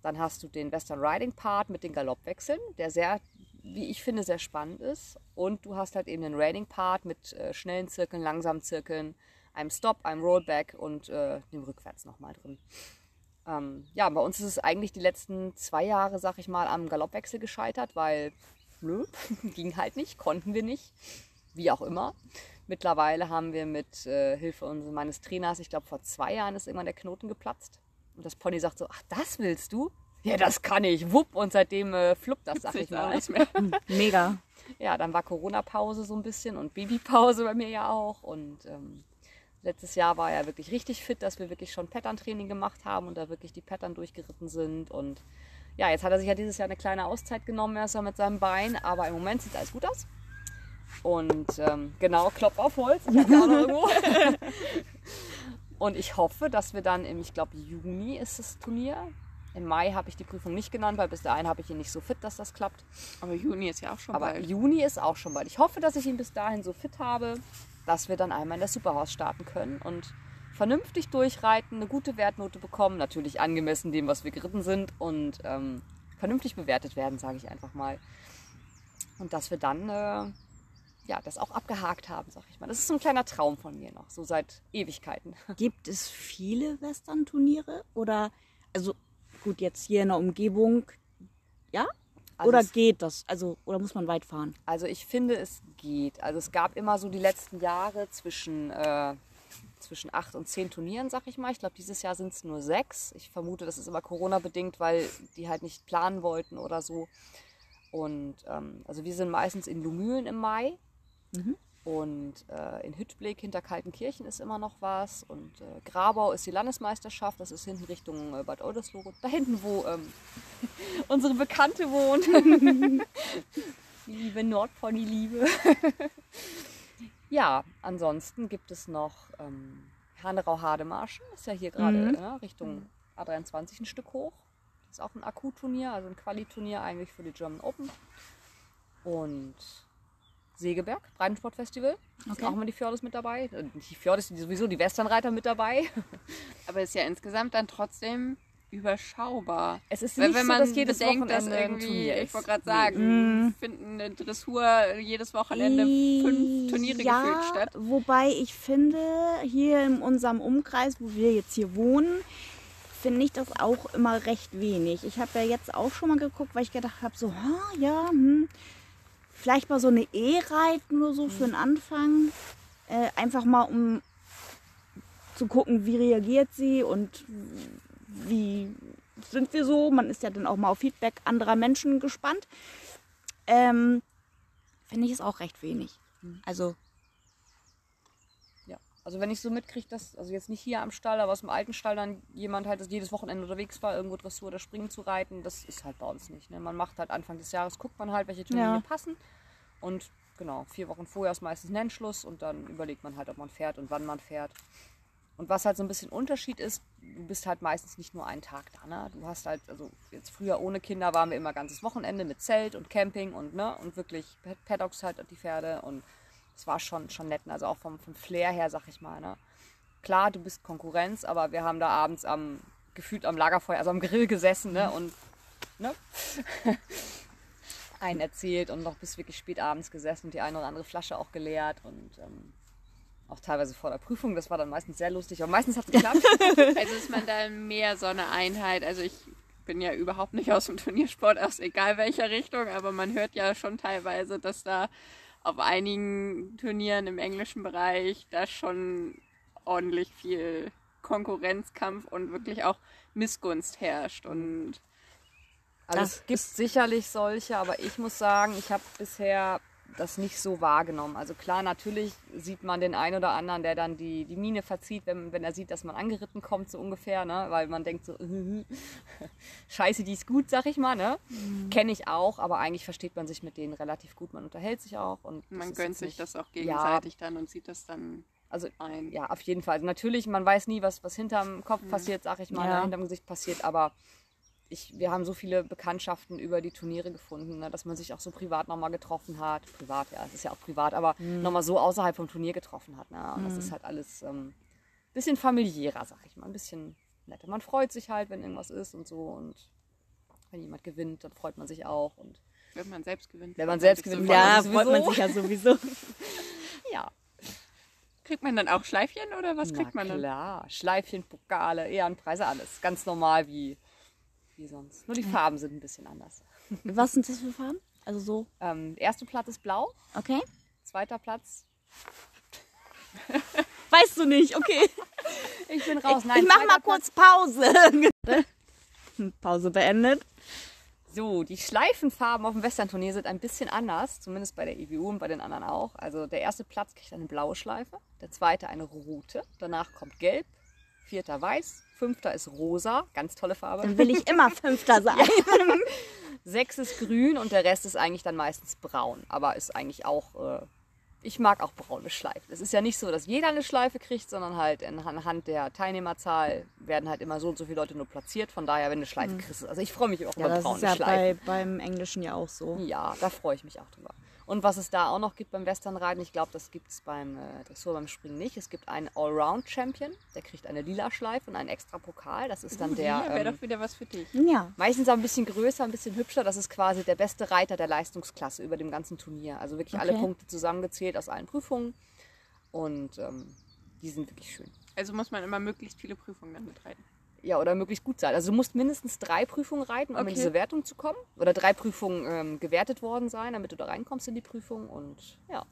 Dann hast du den Western Riding Part mit den Galoppwechseln, der sehr, wie ich finde, sehr spannend ist. Und du hast halt eben den Raining Part mit äh, schnellen Zirkeln, langsamen Zirkeln, einem Stop, einem Rollback und äh, dem Rückwärts nochmal drin. Ähm, ja, bei uns ist es eigentlich die letzten zwei Jahre, sag ich mal, am Galoppwechsel gescheitert, weil nö, ging halt nicht, konnten wir nicht wie auch immer. Mittlerweile haben wir mit äh, Hilfe meines Trainers, ich glaube vor zwei Jahren ist irgendwann der Knoten geplatzt. Und das Pony sagt so, ach das willst du? Ja, das kann ich. Wupp. Und seitdem äh, fluppt das, sag ich mal. Nicht mehr. Mega. Ja, dann war Corona-Pause so ein bisschen und Babypause bei mir ja auch. Und ähm, letztes Jahr war er wirklich richtig fit, dass wir wirklich schon Pattern-Training gemacht haben und da wirklich die Pattern durchgeritten sind. Und ja, jetzt hat er sich ja dieses Jahr eine kleine Auszeit genommen, erstmal mit seinem Bein. Aber im Moment sieht alles gut aus. Und ähm, genau, Klopf auf Holz. Ich habe noch irgendwo. Und ich hoffe, dass wir dann im, ich glaube, Juni ist das Turnier. Im Mai habe ich die Prüfung nicht genannt, weil bis dahin habe ich ihn nicht so fit, dass das klappt. Aber Juni ist ja auch schon Aber bald. Juni ist auch schon bald. Ich hoffe, dass ich ihn bis dahin so fit habe, dass wir dann einmal in der Superhaus starten können und vernünftig durchreiten, eine gute Wertnote bekommen, natürlich angemessen dem, was wir geritten sind und ähm, vernünftig bewertet werden, sage ich einfach mal. Und dass wir dann äh, ja, das auch abgehakt haben, sag ich mal. Das ist so ein kleiner Traum von mir noch, so seit Ewigkeiten. Gibt es viele Western-Turniere? Oder, also gut, jetzt hier in der Umgebung, ja? Also oder geht das? Also, oder muss man weit fahren? Also ich finde, es geht. Also es gab immer so die letzten Jahre zwischen, äh, zwischen acht und zehn Turnieren, sag ich mal. Ich glaube, dieses Jahr sind es nur sechs. Ich vermute, das ist immer Corona-bedingt, weil die halt nicht planen wollten oder so. Und ähm, also wir sind meistens in Lumülen im Mai. Mhm. Und äh, in Hüttblick hinter Kaltenkirchen ist immer noch was. Und äh, Grabau ist die Landesmeisterschaft. Das ist hinten Richtung äh, Bad Oldesloe. Da hinten, wo ähm, unsere Bekannte wohnt. die liebe Nordpony-Liebe. ja, ansonsten gibt es noch ähm, Hanerau-Hademarschen. Ist ja hier gerade Mhm. ne, Richtung A23 ein Stück hoch. Das ist auch ein Akku-Turnier, also ein Quali-Turnier eigentlich für die German Open. Und Segeberg, Breitensportfestival. Da Okay. Sind auch immer die Fjordes mit dabei. Die Fjordes sind sowieso die Westernreiter mit dabei. Aber ist ja insgesamt dann trotzdem überschaubar. Es ist Weil nicht wenn so, man dass jedes bedenkt, dass Wochenende ein irgendwie, ich ist. wollte gerade sagen, finden eine Dressur jedes Wochenende fünf Turniere ja, gefühlt statt. Wobei ich finde, hier in unserem Umkreis, wo wir jetzt hier wohnen, finde ich das auch immer recht wenig. Ich habe ja jetzt auch schon mal geguckt, weil ich gedacht habe, so, ha, ja, hm, vielleicht mal so eine E-Reiten oder so für den Anfang. Äh, einfach mal, um zu gucken, wie reagiert sie und wie sind wir so. Man ist ja dann auch mal auf Feedback anderer Menschen gespannt. Ähm, finde ich es auch recht wenig. Also. Also wenn ich so mitkriege, dass, also jetzt nicht hier am Stall, aber aus dem alten Stall dann jemand halt das jedes Wochenende unterwegs war, irgendwo Dressur oder Springen zu reiten, das ist halt bei uns nicht. Ne? Man macht halt Anfang des Jahres, guckt man halt, welche Turniere Ja. passen. Und genau, vier Wochen vorher ist meistens Nennschluss und dann überlegt man halt, ob man fährt und wann man fährt. Und was halt so ein bisschen Unterschied ist, du bist halt meistens nicht nur einen Tag da. Ne? Du hast halt, also jetzt früher ohne Kinder waren wir immer ganzes Wochenende mit Zelt und Camping und ne und wirklich Paddocks halt und die Pferde und es war schon, schon nett. Also auch vom, vom Flair her, sag ich mal. Ne? Klar, du bist Konkurrenz, aber wir haben da abends am gefühlt am Lagerfeuer, also am Grill gesessen ne? und ne? einen erzählt und noch bis wirklich spät abends gesessen und die eine oder andere Flasche auch geleert und ähm, auch teilweise vor der Prüfung. Das war dann meistens sehr lustig, aber meistens hat es geklappt. Also ist man da mehr so eine Einheit. Also ich bin ja überhaupt nicht aus dem Turniersport, aus egal welcher Richtung, aber man hört ja schon teilweise, dass da auf einigen Turnieren im englischen Bereich da schon ordentlich viel Konkurrenzkampf und wirklich auch Missgunst herrscht. Und Also Das es gibt sicherlich solche, aber ich muss sagen, ich habe bisher das nicht so wahrgenommen. Also klar, natürlich sieht man den einen oder anderen, der dann die, die Miene verzieht, wenn, wenn er sieht, dass man angeritten kommt, so ungefähr, ne? weil man denkt so, scheiße, die ist gut, sag ich mal. Ne? Kenne ich auch, aber eigentlich versteht man sich mit denen relativ gut. Man unterhält sich auch. Und man gönnt sich nicht- das auch gegenseitig dann und sieht das dann Also ein. ja, auf jeden Fall. Also natürlich, man weiß nie, was, was hinterm Kopf passiert, sag ich mal, Ja. ne, hinterm Gesicht passiert, aber ich, wir haben so viele Bekanntschaften über die Turniere gefunden, ne, dass man sich auch so privat nochmal getroffen hat. Privat, ja, es ist ja auch privat, aber nochmal so außerhalb vom Turnier getroffen hat. Ne? Und das ist halt alles ein ähm, bisschen familiärer, sag ich mal, ein bisschen netter. Man freut sich halt, wenn irgendwas ist und so und wenn jemand gewinnt, dann freut man sich auch und Wenn man selbst gewinnt. Wenn man selbst gewinnt, ja, freut man sich ja sowieso. ja. Kriegt man dann auch Schleifchen oder was kriegt Na man dann? klar, Schleifchen, Pokale, Ehrenpreise, alles. Ganz normal wie, wie sonst. Nur die Farben sind ein bisschen anders. Was sind das für Farben? Also so, Ähm, erster Platz ist blau, okay? zweiter Platz. Weißt du nicht, okay. Ich bin raus. ich mach mal kurz Pause. Pause beendet. So, die Schleifenfarben auf dem Western-Turnier sind ein bisschen anders, zumindest bei der EWU und bei den anderen auch. Also der erste Platz kriegt eine blaue Schleife, der zweite eine rote, danach kommt gelb, vierter weiß, fünfter ist rosa, ganz tolle Farbe. Dann will ich immer Fünfter sein. Sechs ist grün und der Rest ist eigentlich dann meistens braun. Aber ist eigentlich auch, äh, ich mag auch braune Schleifen. Es ist ja nicht so, dass jeder eine Schleife kriegt, sondern halt in- anhand der Teilnehmerzahl werden halt immer so und so viele Leute nur platziert. Von daher, wenn du eine Schleife kriegst. Also ich freue mich auch Ja, über das braune ist ja bei, Schleifen. beim Englischen ja auch so. Ja, da freue ich mich auch drüber. Und was es da auch noch gibt beim Westernreiten, ich glaube, das gibt es beim äh, Dressur, beim Springen nicht. Es gibt einen Allround-Champion, der kriegt eine lila Schleife und einen extra Pokal. Das ist dann der. ja, wäre ähm, doch wieder was für dich. Ja. Meistens auch ein bisschen größer, ein bisschen hübscher. Das ist quasi der beste Reiter der Leistungsklasse über dem ganzen Turnier. Also wirklich alle Okay. Punkte zusammengezählt aus allen Prüfungen. Und ähm, die sind wirklich schön. Also muss man immer möglichst viele Prüfungen dann mitreiten. Ja, oder möglichst gut sein. Also du musst mindestens drei Prüfungen reiten, um Okay. in diese Wertung zu kommen. Oder drei Prüfungen ähm, gewertet worden sein, damit du da reinkommst in die Prüfung. Und ja,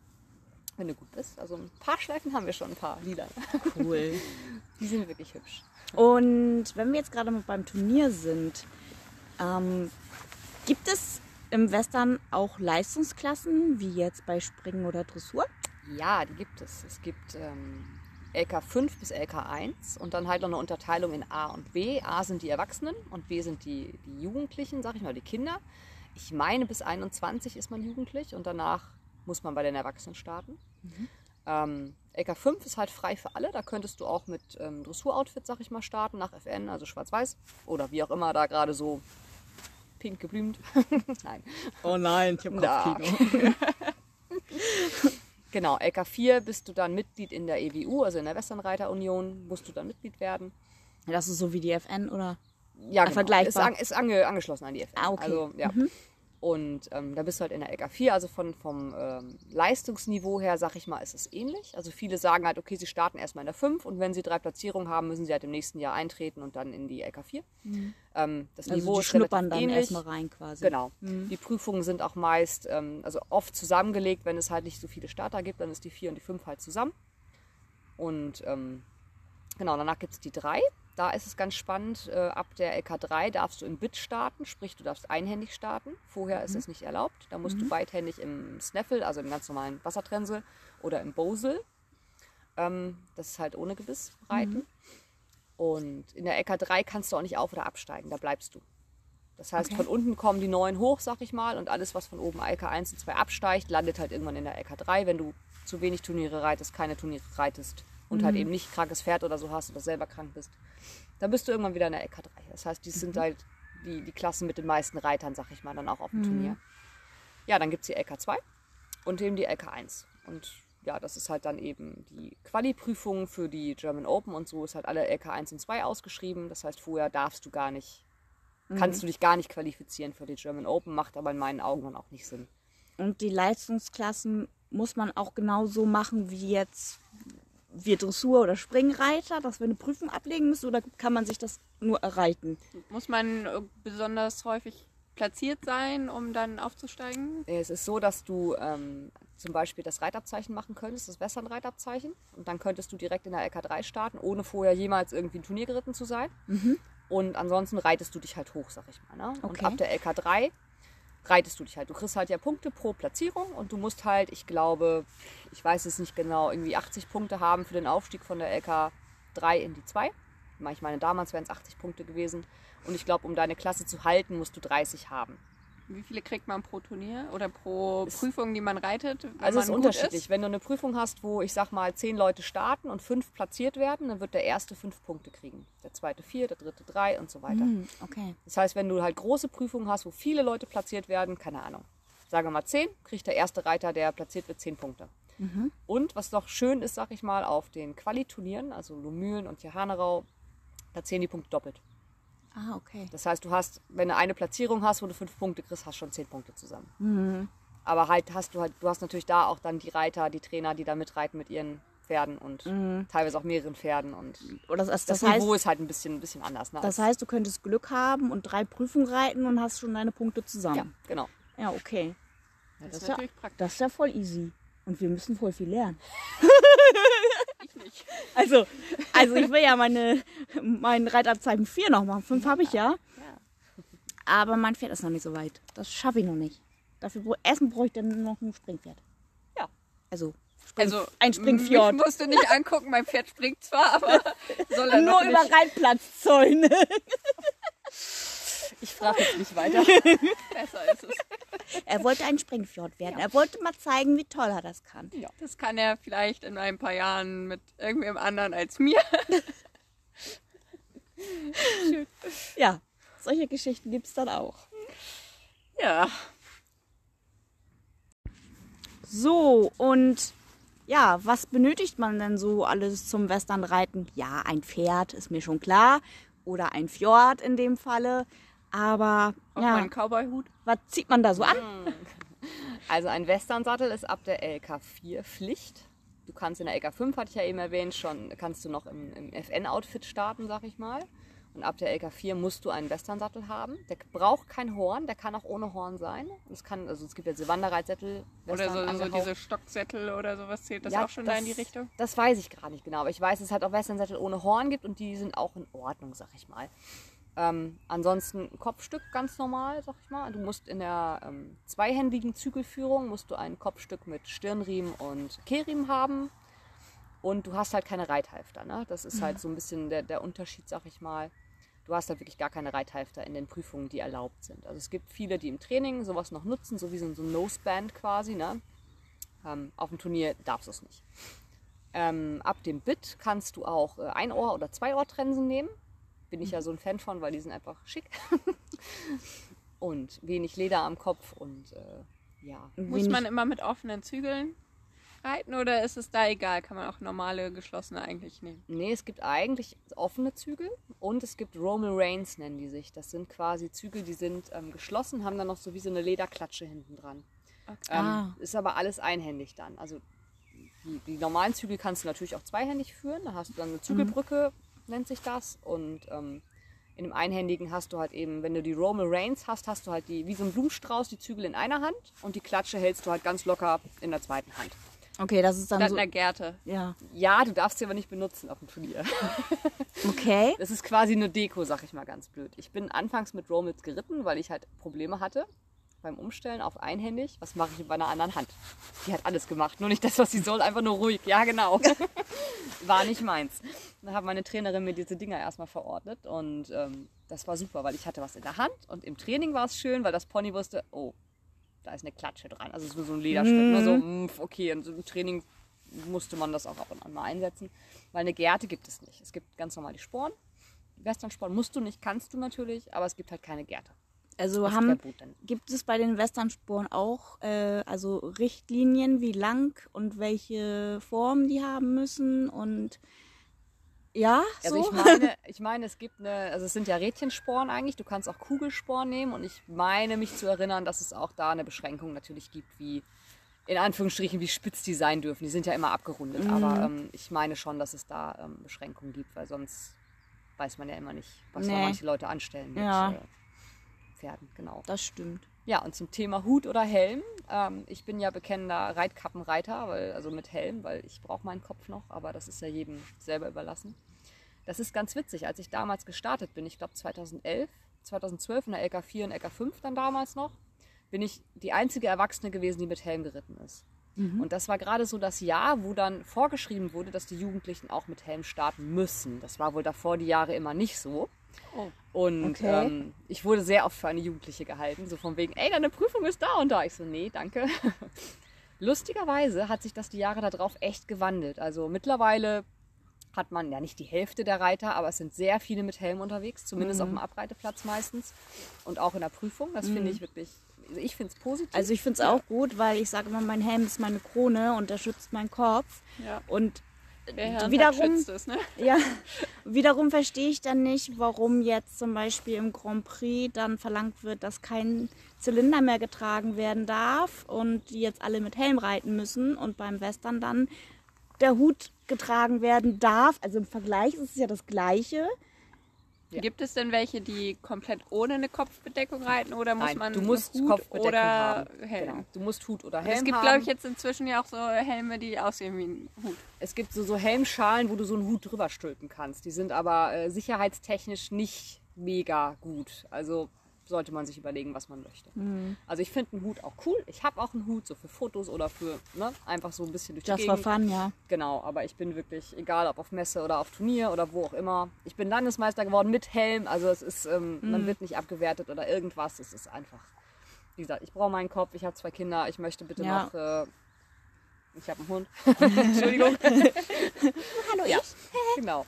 wenn du gut bist. Also ein paar Schleifen haben wir schon, ein paar lila. Cool. Die sind wirklich hübsch. Und wenn wir jetzt gerade mal beim Turnier sind, ähm, gibt es im Western auch Leistungsklassen, wie jetzt bei Springen oder Dressur? Ja, die gibt es. Es gibt ähm, LK 5 bis LK 1 und dann halt noch eine Unterteilung in A und B. A sind die Erwachsenen und B sind die, die Jugendlichen, sag ich mal, die Kinder. Ich meine, bis 21 ist man jugendlich und danach muss man bei den Erwachsenen starten. Ähm, LK 5 ist halt frei für alle. Da könntest du auch mit ähm, Dressur-Outfit, sag ich mal, starten, nach FN, also schwarz-weiß oder wie auch immer da gerade so pink geblümt. Nein. Oh nein, ich habe Da. Genau, LK4 bist du dann Mitglied in der EWU, also in der Westernreiterunion, musst du dann Mitglied werden. Das ist so wie die FN, oder? Ja, Ah, vergleichbar. Ist, an, ist ange, angeschlossen an die FN. Ah, okay. Also, ja. Und ähm, da bist du halt in der LK4, also von, vom ähm, Leistungsniveau her, sag ich mal, ist es ähnlich. Also viele sagen halt, okay, sie starten erstmal in der 5 und wenn sie drei Platzierungen haben, müssen sie halt im nächsten Jahr eintreten und dann in die LK4. Ähm, das Also Niveau die ist schnuppern dann ähnlich. erstmal rein quasi. Genau. Die Prüfungen sind auch meist, ähm, also oft zusammengelegt, wenn es halt nicht so viele Starter gibt, dann ist die 4 und die 5 halt zusammen. Und ähm, genau, danach gibt es die 3. Da ist es ganz spannend. Äh, ab der LK3 darfst du im Bit starten, sprich du darfst einhändig starten. Vorher ist es nicht erlaubt. Da musst du beidhändig im Snaffle, also im ganz normalen Wassertrennsel oder im Bosel. Ähm, das ist halt ohne Gebiss reiten. Und in der LK3 kannst du auch nicht auf- oder absteigen, da bleibst du. Das heißt, Okay. von unten kommen die neuen hoch, sag ich mal, und alles, was von oben LK1 und 2 absteigt, landet halt irgendwann in der LK3, wenn du zu wenig Turniere reitest, keine Turniere reitest und halt eben nicht krankes Pferd oder so hast oder selber krank bist. Dann bist du irgendwann wieder in der LK3. Das heißt, die sind halt die, die Klassen mit den meisten Reitern, sag ich mal, dann auch auf dem Turnier. Ja, dann gibt es die LK2 und eben die LK1. Und ja, das ist halt dann eben die Quali-Prüfung für die German Open und so ist halt alle LK1 und 2 ausgeschrieben. Das heißt, vorher darfst du gar nicht, kannst du dich gar nicht qualifizieren für die German Open, macht aber in meinen Augen dann auch nicht Sinn. Und die Leistungsklassen muss man auch genauso machen wie jetzt wir Dressur- oder Springreiter, dass wir eine Prüfung ablegen müssen oder kann man sich das nur erreiten? Muss man äh, besonders häufig platziert sein, um dann aufzusteigen? Es ist so, dass du ähm, zum Beispiel das Reitabzeichen machen könntest, das Western-Reitabzeichen. Und dann könntest du direkt in der LK3 starten, ohne vorher jemals irgendwie ein Turnier geritten zu sein. Und ansonsten reitest du dich halt hoch, sag ich mal. Ne? Und Okay. ab der LK3 reitest du dich halt. Du kriegst halt ja Punkte pro Platzierung und du musst halt, ich glaube, ich weiß es nicht genau, irgendwie 80 Punkte haben für den Aufstieg von der LK3 in die 2. Ich meine, damals wären es 80 Punkte gewesen. Und ich glaube, um deine Klasse zu halten, musst du 30 haben. Wie viele kriegt man pro Turnier oder pro Prüfung, die man reitet? wenn Also es ist unterschiedlich. Wenn du eine Prüfung hast, wo ich sag mal zehn Leute starten und fünf platziert werden, dann wird der erste fünf Punkte kriegen. Der zweite vier, der dritte drei und so weiter. Hm, okay. Das heißt, wenn du halt große Prüfungen hast, wo viele Leute platziert werden, keine Ahnung, sagen wir mal zehn, kriegt der erste Reiter, der platziert wird, zehn Punkte. Und was noch schön ist, sag ich mal, auf den Quali-Turnieren, also Lumülen und Johannerau, da zählen die Punkte doppelt. Ah, okay. Das heißt, du hast, wenn du eine Platzierung hast, wo du fünf Punkte kriegst, hast du schon zehn Punkte zusammen. Aber halt hast du halt, du hast natürlich da auch dann die Reiter, die Trainer, die da mitreiten mit ihren Pferden und teilweise auch mehreren Pferden und Oder das, das, das, heißt, Niveau ist halt ein bisschen, ein bisschen anders. Ne? das heißt, du könntest Glück haben und drei Prüfungen reiten und hast schon deine Punkte ja, zusammen. genau. Ja, okay. Das Das ist ist ja, natürlich praktisch. das ist ja voll easy. Und wir müssen voll viel lernen. Ich nicht. Also, also ich will ja meine, mein Reitabzeichen 4 noch machen. 5 habe ich ja. Aber mein Pferd ist noch nicht so weit. Das schaffe ich noch nicht. Dafür br- erstmal brauche ich dann noch ein Springpferd. Ja. Also, Spring, Also ein Springfjord. Mich musst du nicht angucken, mein Pferd springt zwar, aber soll er Nur über. Reitplatzzäune. Ich frage jetzt nicht weiter. Besser ist es. Er wollte ein Springfjord werden. Er wollte mal zeigen, wie toll er das kann. Das kann er vielleicht in ein paar Jahren mit irgendwem anderen als mir. Ja, solche Geschichten gibt es dann auch. Ja. So, und ja, was benötigt man denn so alles zum Westernreiten? Ja, ein Pferd, ist mir schon klar. Oder ein Fjord in dem Falle. Aber Auch ja, einen Cowboy-Hut. was zieht man da so an? Also ein Westernsattel ist ab der LK4 Pflicht. Du kannst in der LK5, hatte ich ja eben erwähnt, schon kannst du noch im, im FN-Outfit starten, sag ich mal. Und ab der LK4 musst du einen Westernsattel haben. Der braucht kein Horn, der kann auch ohne Horn sein. Es kann, also es gibt ja diese Wanderreitsättel, Oder Western so, so angehaucht. diese Stocksättel oder sowas. Zählt das Ja, auch schon da in die Richtung? Das weiß ich gar nicht genau, aber ich weiß, dass es halt auch Westernsättel ohne Horn gibt und die sind auch in Ordnung, sag ich mal. Ähm, ansonsten ein Kopfstück ganz normal, sag ich mal. Du musst in der ähm, zweihändigen Zügelführung musst du ein Kopfstück mit Stirnriemen und Kehrriemen haben. Und du hast halt keine Reithalfter. Ne? Das ist halt so ein bisschen der, der Unterschied, sag ich mal. Du hast halt wirklich gar keine Reithalfter in den Prüfungen, die erlaubt sind. Also es gibt viele, die im Training sowas noch nutzen, so wie so ein ein Noseband quasi. Ne? Ähm, auf dem Turnier darfst du es nicht. Ähm, ab dem Bit kannst du auch äh, Ein-Ohr- oder Zwei-Ohr-Trensen nehmen. Bin ich ja so ein Fan von, weil die sind einfach schick. und wenig Leder am Kopf und äh, ja. Muss man immer mit offenen Zügeln reiten oder ist es da egal? Kann man auch normale, geschlossene eigentlich nehmen? Nee, es gibt eigentlich offene Zügel und es gibt Roman Reins, nennen die sich. Das sind quasi Zügel, die sind ähm, geschlossen, haben dann noch so wie so eine Lederklatsche hinten dran. Okay. Ähm, Ah. Ist aber alles einhändig dann. Also die, die normalen Zügel kannst du natürlich auch zweihändig führen. Da hast du dann eine Zügelbrücke, nennt sich das. Und ähm, in dem Einhändigen hast du halt eben, wenn du die Roman Reins hast, hast du halt die, wie so ein Blumenstrauß, die Zügel in einer Hand und die Klatsche hältst du halt ganz locker in der zweiten Hand. Okay, das ist dann Statt so. einer Gerte. Ja. Ja, du darfst sie aber nicht benutzen auf dem Turnier. Okay. Das ist quasi nur Deko, sag ich mal ganz blöd. Ich bin anfangs mit Romits geritten, weil ich halt Probleme hatte beim Umstellen auf einhändig. Was mache ich bei einer anderen Hand? Die hat alles gemacht, nur nicht das, was sie soll, einfach nur ruhig. Ja, genau. War nicht meins. Dann hat meine Trainerin mir diese Dinger erstmal verordnet und ähm, das war super, weil ich hatte was in der Hand und im Training war es schön, weil das Pony wusste, oh, da ist eine Klatsche dran. Also es ist nur so ein Lederstück, ne? so, mm, okay, und so im Training musste man das auch ab und an mal einsetzen, weil eine Gerte gibt es nicht. Es gibt ganz normal die Sporen. Westernsporn musst du nicht, kannst du natürlich, aber es gibt halt keine Gerte. Also Das haben, gibt es bei den Westernsporen auch äh, also Richtlinien, wie lang und welche Form die haben müssen und ja, Also so? ich meine, ich meine, es gibt eine, also es sind ja Rädchensporen eigentlich, du kannst auch Kugelsporen nehmen und ich meine mich zu erinnern, dass es auch da eine Beschränkung natürlich gibt, wie in Anführungsstrichen, wie spitz die sein dürfen. Die sind ja immer abgerundet, aber ähm, ich meine schon, dass es da ähm, Beschränkungen gibt, weil sonst weiß man ja immer nicht, was Nee. manche Leute anstellen mit Ja. äh, Pferden, genau. das stimmt. Ja, und zum Thema Hut oder Helm. Ähm, ich bin ja bekennender Reitkappenreiter, weil, also mit Helm, weil ich brauche meinen Kopf noch, aber das ist ja jedem selber überlassen. Das ist ganz witzig, als ich damals gestartet bin, ich glaube 2011, 2012 in der LK4 und LK5 dann damals noch, bin ich die einzige Erwachsene gewesen, die mit Helm geritten ist. Und das war gerade so das Jahr, wo dann vorgeschrieben wurde, dass die Jugendlichen auch mit Helm starten müssen. Das war wohl davor die Jahre immer nicht so. Oh. Und Okay. ähm, ich wurde sehr oft für eine Jugendliche gehalten, so von wegen, ey, deine Prüfung ist da und da. Ich so, nee, danke. Lustigerweise hat sich das die Jahre darauf echt gewandelt. Also mittlerweile hat man ja nicht die Hälfte der Reiter, aber es sind sehr viele mit Helm unterwegs, zumindest Mhm. auf dem Abreiteplatz meistens und auch in der Prüfung. Das finde ich wirklich, also ich finde es positiv. Also ich finde es auch gut, weil ich sage immer, mein Helm ist meine Krone und der schützt meinen Kopf. Ja. Und wiederum, es, ne? ja, wiederum verstehe ich dann nicht, warum jetzt zum Beispiel im Grand Prix dann verlangt wird, dass kein Zylinder mehr getragen werden darf und die jetzt alle mit Helm reiten müssen und beim Western dann der Hut getragen werden darf. Also im Vergleich ist es ja das Gleiche. Ja. Gibt es denn welche, die komplett ohne eine Kopfbedeckung reiten oder muss Nein, man du musst Hut Kopfbedeckung oder haben. Helm? Genau. Du musst Hut oder Helm Es gibt, glaube ich, jetzt inzwischen ja auch so Helme, die aussehen wie ein Hut. Es gibt so, so Helmschalen, wo du so einen Hut drüber stülpen kannst. Die sind aber äh, sicherheitstechnisch nicht mega gut. Also sollte man sich überlegen, was man möchte. Mhm. Also ich finde einen Hut auch cool. Ich habe auch einen Hut, so für Fotos oder für ne, einfach so ein bisschen durch die Just for Gegend. fun, ja. Genau, aber ich bin wirklich, egal ob auf Messe oder auf Turnier oder wo auch immer. Ich bin Landesmeister geworden mit Helm. Also es ist, ähm, man wird nicht abgewertet oder irgendwas. Es ist einfach, wie gesagt, ich brauche meinen Kopf. Ich habe zwei Kinder. Ich möchte bitte Ja. noch. Äh, ich habe einen Hund. Entschuldigung. Hallo, Ja, genau.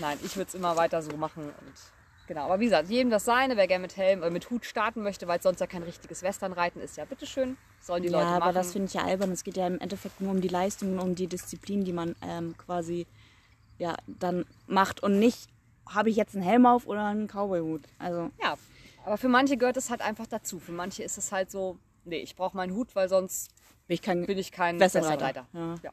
Nein, ich würde es immer weiter so machen. Und genau, aber wie gesagt, jedem das seine. Wer gerne mit Helm oder mit Hut starten möchte, weil es sonst ja kein richtiges Westernreiten ist, ja bitteschön. Sollen die ja, Leute aber machen. das finde ich ja albern. Es geht ja im Endeffekt nur um die Leistung, um die Disziplin, die man ähm, quasi ja, dann macht und nicht, habe ich jetzt einen Helm auf oder einen Cowboyhut. Also, Ja, aber für manche gehört es halt einfach dazu. Für manche ist es halt so, nee, ich brauche meinen Hut, weil sonst bin ich kein bin ich kein Westernreiter. Westernreiter. Ja. Ja.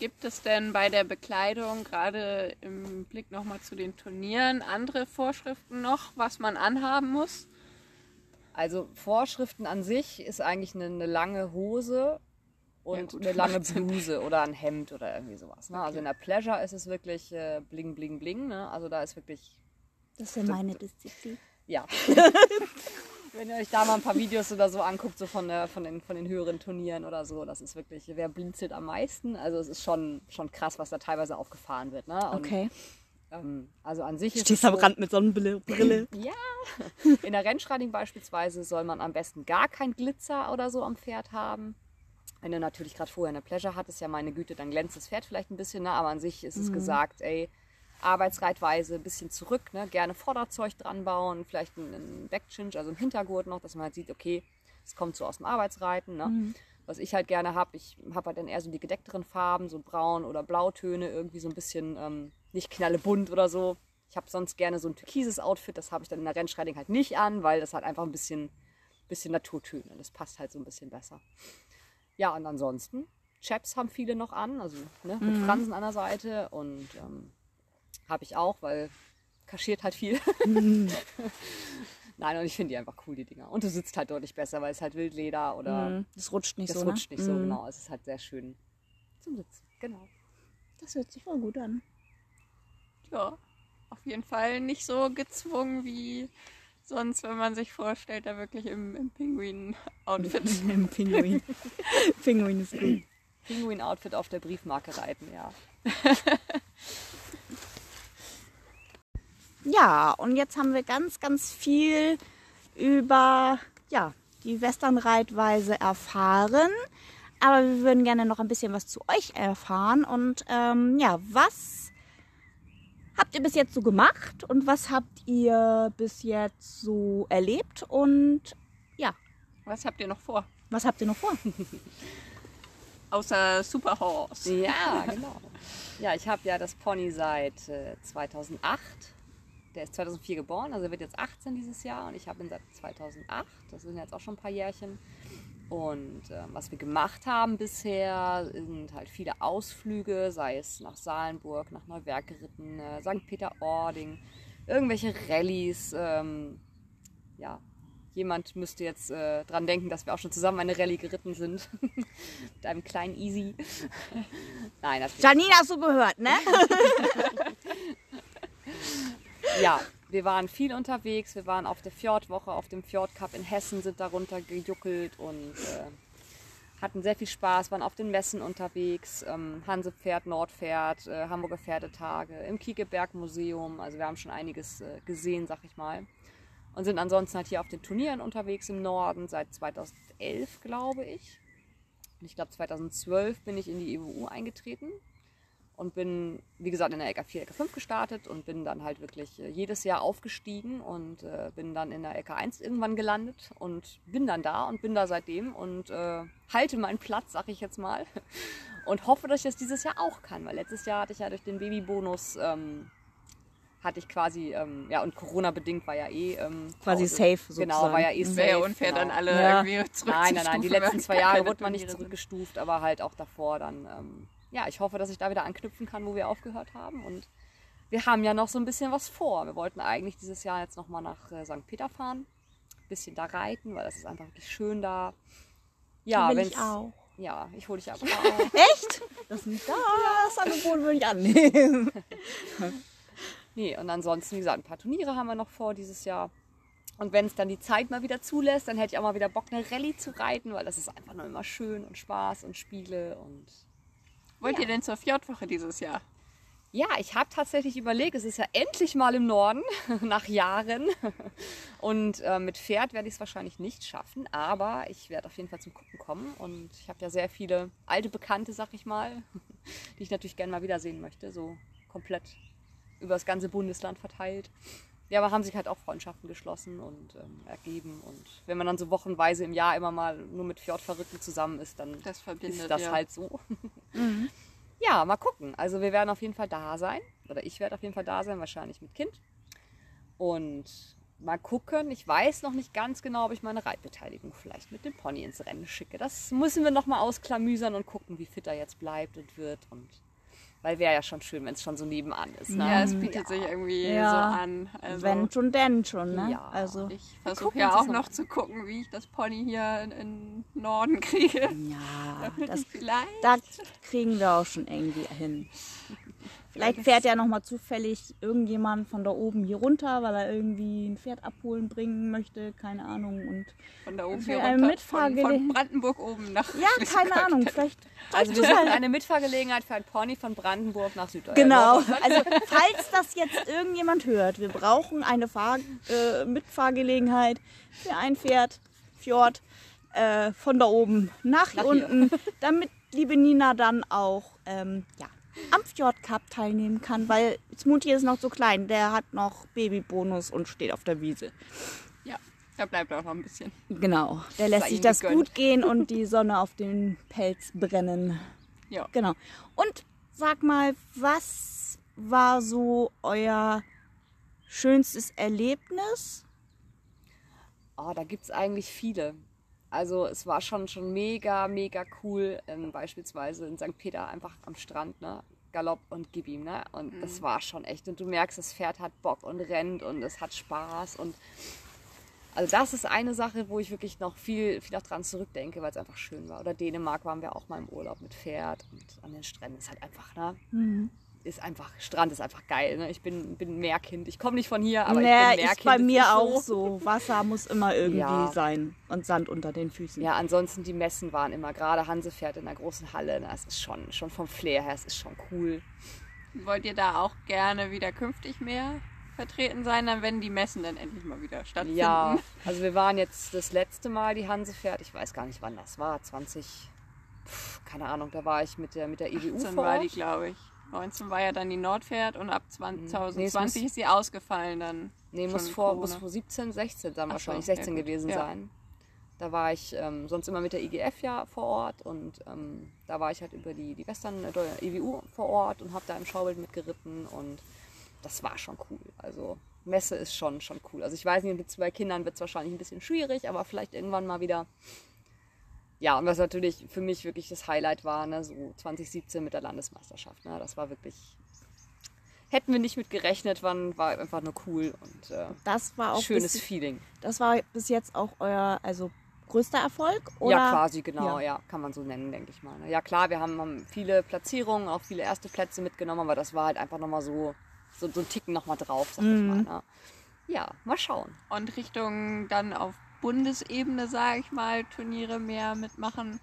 Gibt es denn bei der Bekleidung, gerade im Blick nochmal zu den Turnieren, andere Vorschriften noch, was man anhaben muss? Also Vorschriften an sich ist eigentlich eine, eine lange Hose und Ja, gut, eine lange Sinn. Bluse oder ein Hemd oder irgendwie sowas. Ne? Also in der Pleasure ist es wirklich äh, bling, bling, bling. Ne? Also da ist wirklich Das ist ja meine Disziplin. Ja. Wenn ihr euch da mal ein paar Videos oder so anguckt, so von, der, von, den, von den höheren Turnieren oder so, das ist wirklich, wer blinzelt am meisten? Also es ist schon, schon krass, was da teilweise aufgefahren wird. Ne? Und, Okay. Ähm, also an sich Stehst am so, Rand mit Sonnenbrille. Brille. Ja. In der Rennschreiding beispielsweise soll man am besten gar kein Glitzer oder so am Pferd haben. Wenn du natürlich gerade vorher eine Pleasure hattest, ja meine Güte, dann glänzt das Pferd vielleicht ein bisschen, ne? aber an sich ist es gesagt, ey, Arbeitsreitweise ein bisschen zurück, ne? gerne Vorderzeug dran bauen, vielleicht einen Backchinch, also einen Hintergurt noch, dass man halt sieht, okay, es kommt so aus dem Arbeitsreiten. Ne? Was ich halt gerne habe, ich habe halt dann eher so die gedeckteren Farben, so braun oder blautöne, irgendwie so ein bisschen ähm, nicht knallebunt oder so. Ich habe sonst gerne so ein türkises Outfit, das habe ich dann in der Rennschreiding halt nicht an, weil das halt einfach ein bisschen, bisschen Naturtöne, das passt halt so ein bisschen besser. Ja, und ansonsten, Chaps haben viele noch an, also ne, mit Fransen an der Seite und ähm, habe ich auch, weil kaschiert halt viel. Nein, und ich finde die einfach cool, die Dinger. Und du sitzt halt deutlich besser, weil es halt Wildleder oder Mhm. Das rutscht nicht das so. rutscht ne? nicht so, Mhm. genau. Es ist halt sehr schön, zum Sitzen. Genau. Das hört sich voll gut an. Ja, auf jeden Fall nicht so gezwungen wie sonst, wenn man sich vorstellt, da wirklich im, im Pinguin-Outfit. Im Pinguin. Pinguin ist gut. Pinguin-Outfit auf der Briefmarke reiten, ja. Ja, und jetzt haben wir ganz, ganz viel über ja, die Westernreitweise erfahren. Aber wir würden gerne noch ein bisschen was zu euch erfahren. Und ähm, ja, was habt ihr bis jetzt so gemacht und was habt ihr bis jetzt so erlebt? Und ja, Was habt ihr noch vor? was habt ihr noch vor? Außer Superhorse. Ja, genau. Ja, ich habe ja das Pony seit äh, 2008. Der ist 2004 geboren, also er wird jetzt 18 dieses Jahr und ich habe ihn seit 2008. Das sind jetzt auch schon ein paar Jährchen. Und äh, was wir gemacht haben bisher, sind halt viele Ausflüge, sei es nach Salenburg, nach Neuwerk geritten, äh, St. Peter-Ording, irgendwelche Rallyes. Ähm, ja, jemand müsste jetzt äh, dran denken, dass wir auch schon zusammen eine Rallye geritten sind. Mit einem kleinen Easy. Nein, natürlich. Janine hast du gehört, ne? Ja, wir waren viel unterwegs. Wir waren auf der Fjordwoche, auf dem Fjordcup in Hessen, sind darunter gejuckelt und äh, hatten sehr viel Spaß. Waren auf den Messen unterwegs. Ähm, Hansepferd, Nordpferd, äh, Hamburger Pferdetage, im Kiekeberg-Museum. Also wir haben schon einiges äh, gesehen, sag ich mal. Und sind ansonsten halt hier auf den Turnieren unterwegs im Norden seit 2011, glaube ich. Und ich glaube 2012 bin ich in die EWU eingetreten und bin, wie gesagt, in der LK4, LK5 gestartet und bin dann halt wirklich äh, jedes Jahr aufgestiegen und äh, bin dann in der LK1 irgendwann gelandet und bin dann da und bin da seitdem und äh, halte meinen Platz, sag ich jetzt mal. Und hoffe, dass ich das dieses Jahr auch kann, weil letztes Jahr hatte ich ja durch den Babybonus, ähm, hatte ich quasi, ähm, ja, und Corona-bedingt war ja eh ähm, Quasi zu safe Genau, sozusagen. war ja eh safe. Wäre ja unfair, genau. dann alle Ja. irgendwie zurück Nein, nein, nein, die letzten zwei Jahre wurde man nicht zurück. zurückgestuft, aber halt auch davor dann. Ähm, ja, ich hoffe, dass ich da wieder anknüpfen kann, wo wir aufgehört haben. Und wir haben ja noch so ein bisschen was vor. Wir wollten eigentlich dieses Jahr jetzt nochmal nach äh, St. Peter fahren, ein bisschen da reiten, weil das ist einfach wirklich schön da. Ja, wenn's- ich auch. Ja, ich hole dich ab. auch. Echt? Das, das Angebot würde ich annehmen. Nee, und ansonsten, wie gesagt, ein paar Turniere haben wir noch vor dieses Jahr. Und wenn es dann die Zeit mal wieder zulässt, dann hätte ich auch mal wieder Bock, eine Rallye zu reiten, weil das ist einfach nur immer schön und Spaß und Spiele und Wollt Ja. ihr denn zur Fjordwoche dieses Jahr? Ja, ich habe tatsächlich überlegt, es ist ja endlich mal im Norden, nach Jahren. Und äh, mit Pferd werde ich es wahrscheinlich nicht schaffen, aber ich werde auf jeden Fall zum Gucken kommen. Und ich habe ja sehr viele alte Bekannte, sag ich mal, die ich natürlich gerne mal wiedersehen möchte, so komplett über das ganze Bundesland verteilt. Ja, aber haben sich halt auch Freundschaften geschlossen und ähm, ergeben. Und wenn man dann so wochenweise im Jahr immer mal nur mit Fjordverrückten zusammen ist, dann Das verbindet ist das ja. halt so. Ja, mal gucken. Also wir werden auf jeden Fall da sein. Oder ich werde auf jeden Fall da sein, wahrscheinlich mit Kind. Und mal gucken. Ich weiß noch nicht ganz genau, ob ich meine Reitbeteiligung vielleicht mit dem Pony ins Rennen schicke. Das müssen wir noch mal ausklamüsern und gucken, wie fit er jetzt bleibt und wird. Und weil wäre ja schon schön, wenn es schon so nebenan ist. Ne? Ja, es bietet sich irgendwie Ja. so an. Also Wenn schon, denn schon, ne? Ja. Also, ich versuche ja auch das noch zu gucken, wie ich das Pony hier in, in Norden kriege. ja, das, Vielleicht. da kriegen wir auch schon irgendwie hin. Vielleicht fährt ja nochmal zufällig irgendjemand von da oben hier runter, weil er irgendwie ein Pferd abholen bringen möchte, keine Ahnung. Und Von da oben hier eine runter, von, Mitfahrgele- von Brandenburg oben nach ja, keine Ahnung, vielleicht. Also wir suchen eine Mitfahrgelegenheit für ein Pony von Brandenburg nach Süddeutschland. Genau. Also falls das jetzt irgendjemand hört, wir brauchen eine Fahr äh, Mitfahrgelegenheit für ein Pferd, Fjord, äh, von da oben nach, Nach unten, damit liebe Nina dann auch ähm, ja, am Fjord Cup teilnehmen kann, weil Smoothie ist noch so klein, der hat noch Babybonus und steht auf der Wiese. Ja, da bleibt auch noch ein bisschen. Genau, der lässt sich das gegönnt. gut gehen und die Sonne auf den Pelz brennen. Ja. Genau. Und sag mal, was war so euer schönstes Erlebnis? Oh, da gibt es eigentlich viele. Also es war schon, schon mega, mega cool, ähm, beispielsweise in St. Peter einfach am Strand, ne? Galopp und gib ihm, ne? Und das war schon echt. Und du merkst, das Pferd hat Bock und rennt und es hat Spaß und Also das ist eine Sache, wo ich wirklich noch viel, viel auch dran zurückdenke, weil es einfach schön war. Oder Dänemark waren wir auch mal im Urlaub mit Pferd und an den Stränden ist halt einfach, ne? Mhm. Ist einfach, Strand ist einfach geil. Ne? Ich bin, bin Meerkind. Ich komme nicht von hier, aber naja, ich bin Meerkind. ist bei mir ist auch so. Wasser muss immer irgendwie Ja. sein und Sand unter den Füßen. Ja, ansonsten die Messen waren immer, gerade Hansepferd in der großen Halle, ne? das ist schon, schon vom Flair her, es ist schon cool. Wollt ihr da auch gerne wieder künftig mehr vertreten sein, dann wenn die Messen dann endlich mal wieder stattfinden? Ja, also wir waren jetzt das letzte Mal die Hansepferd, ich weiß gar nicht wann das war, 20, pf, keine Ahnung, da war ich mit der, mit der EWU 18 vor war die, glaube ich. 19 war ja dann die Nordpferd und ab 2020 Nee, es muss- ist sie ausgefallen dann. Nee, schon muss vor, Corona. muss vor 17, 16 dann Ach wahrscheinlich, ja 16 gut, gewesen ja. sein. Da war ich ähm, sonst immer mit der IGF ja vor Ort und ähm, da war ich halt über die, die Western äh, EWU vor Ort und habe da im Schaubild mitgeritten und das war schon cool. Also Messe ist schon, schon cool. Also ich weiß nicht, mit zwei Kindern wird es wahrscheinlich ein bisschen schwierig, aber vielleicht irgendwann mal wieder. Ja, und was natürlich für mich wirklich das Highlight war, ne, so 2017 mit der Landesmeisterschaft. Ne, das war wirklich, hätten wir nicht mit gerechnet, war, war einfach nur cool und äh, Das war auch schönes bis, Feeling. das war bis jetzt auch euer also größter Erfolg oder Ja, quasi, genau, Ja. ja. kann man so nennen, denke ich mal. ne. Ja, klar, wir haben, haben viele Platzierungen, auch viele erste Plätze mitgenommen, aber das war halt einfach nochmal so, so, so ein Ticken nochmal drauf, sag ich mal. Ne? Ja, mal schauen. Und Richtung dann auf Bundesebene, sage ich mal, Turniere mehr mitmachen.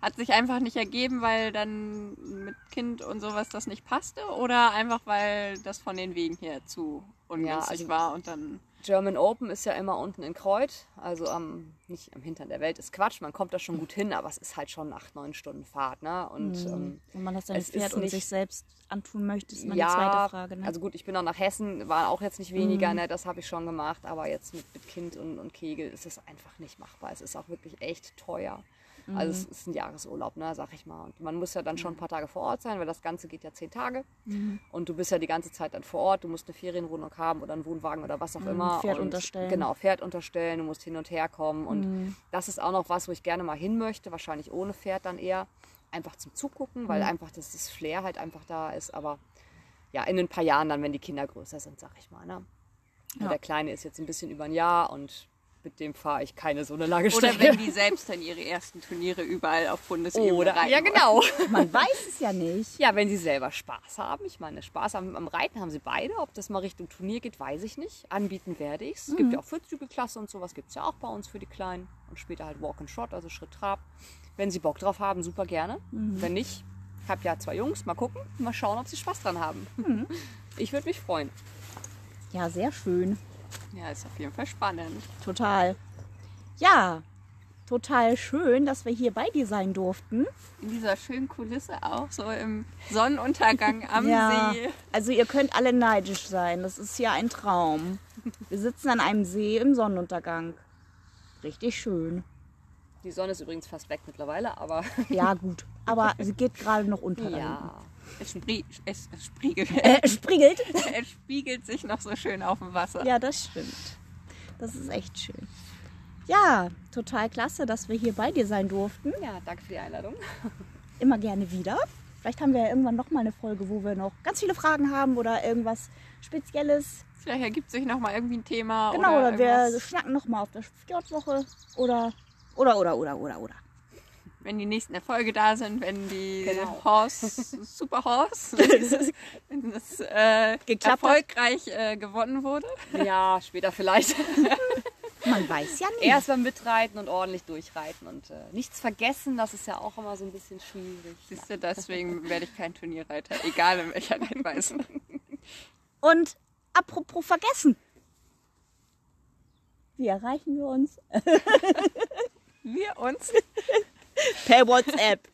Hat sich einfach nicht ergeben, weil dann mit Kind und sowas das nicht passte oder einfach weil das von den Wegen her zu ungünstig also- war und dann German Open ist ja immer unten in Kreuth, also am, nicht am Hintern der Welt, ist Quatsch, man kommt da schon gut hin, aber es ist halt schon acht, neun Stunden Fahrt. Ne? Und ähm, wenn man das dann fährt und nicht- sich selbst antun möchte, ist mal ja, zweite Frage. Ne? also gut, ich bin auch nach Hessen, war auch jetzt nicht weniger, ne, das habe ich schon gemacht, aber jetzt mit, mit Kind und, und Kegel ist es einfach nicht machbar. Es ist auch wirklich echt teuer. Also es ist ein Jahresurlaub, ne, sag ich mal. Und man muss ja dann schon ein paar Tage vor Ort sein, weil das Ganze geht ja zehn Tage. Und du bist ja die ganze Zeit dann vor Ort. Du musst eine Ferienwohnung haben oder einen Wohnwagen oder was auch immer. Pferd und, unterstellen. Genau, Pferd unterstellen. Du musst hin und her kommen. Und das ist auch noch was, wo ich gerne mal hin möchte. Wahrscheinlich ohne Pferd dann eher. Einfach zum Zugucken, weil einfach das, das Flair halt einfach da ist. Aber ja, in ein paar Jahren dann, wenn die Kinder größer sind, sag ich mal. Ne? Ja. Der Kleine ist jetzt ein bisschen über ein Jahr und mit dem fahre ich keine so eine lange oder Strecke. wenn die selbst dann ihre ersten Turniere überall auf Bundesebene Oder, reiten ja, genau. man weiß es ja nicht. Ja, wenn sie selber Spaß haben. Ich meine, Spaß am, am Reiten haben sie beide. Ob das mal Richtung Turnier geht, weiß ich nicht. Anbieten werde ich es. Es gibt ja auch Vierzügelklasse und sowas gibt es ja auch bei uns für die Kleinen. Und später halt Walk and Shot, also Schritt Trab. Wenn sie Bock drauf haben, super gerne. Wenn nicht, ich habe ja zwei Jungs. Mal gucken, mal schauen, ob sie Spaß dran haben. Ich würde mich freuen. Ja, sehr schön. Ja, ist auf jeden Fall spannend. Total. Ja, total schön, dass wir hier bei dir sein durften. In dieser schönen Kulisse auch, so im Sonnenuntergang am ja, See. also ihr könnt alle neidisch sein. Das ist ja ein Traum. Wir sitzen an einem See im Sonnenuntergang. Richtig schön. Die Sonne ist übrigens fast weg mittlerweile, aber Ja, gut. Aber sie geht gerade noch unter. ja. Es, sprie es, es, spiegelt, hinten. Äh, spriegelt. es spiegelt sich noch so schön auf dem Wasser. Ja, das stimmt. Das ist echt schön. Ja, total klasse, dass wir hier bei dir sein durften. Ja, danke für die Einladung. Immer gerne wieder. Vielleicht haben wir ja irgendwann noch mal eine Folge, wo wir noch ganz viele Fragen haben oder irgendwas Spezielles. Vielleicht ergibt sich noch mal irgendwie ein Thema. Genau, oder, oder wir schnacken noch mal auf der Fjordwoche oder oder oder oder oder oder. Wenn die nächsten Erfolge da sind, wenn die Genau. Horse, Super Horse, wenn das äh, erfolgreich äh, gewonnen wurde. Ja, später vielleicht. Man weiß ja nicht. Erst mal mitreiten und ordentlich durchreiten und äh, nichts vergessen, das ist ja auch immer so ein bisschen schwierig. Siehst du, deswegen werde ich kein Turnierreiter, egal in welcher Reitweise. Und apropos vergessen. Wie erreichen wir uns? Wir uns. Per WhatsApp.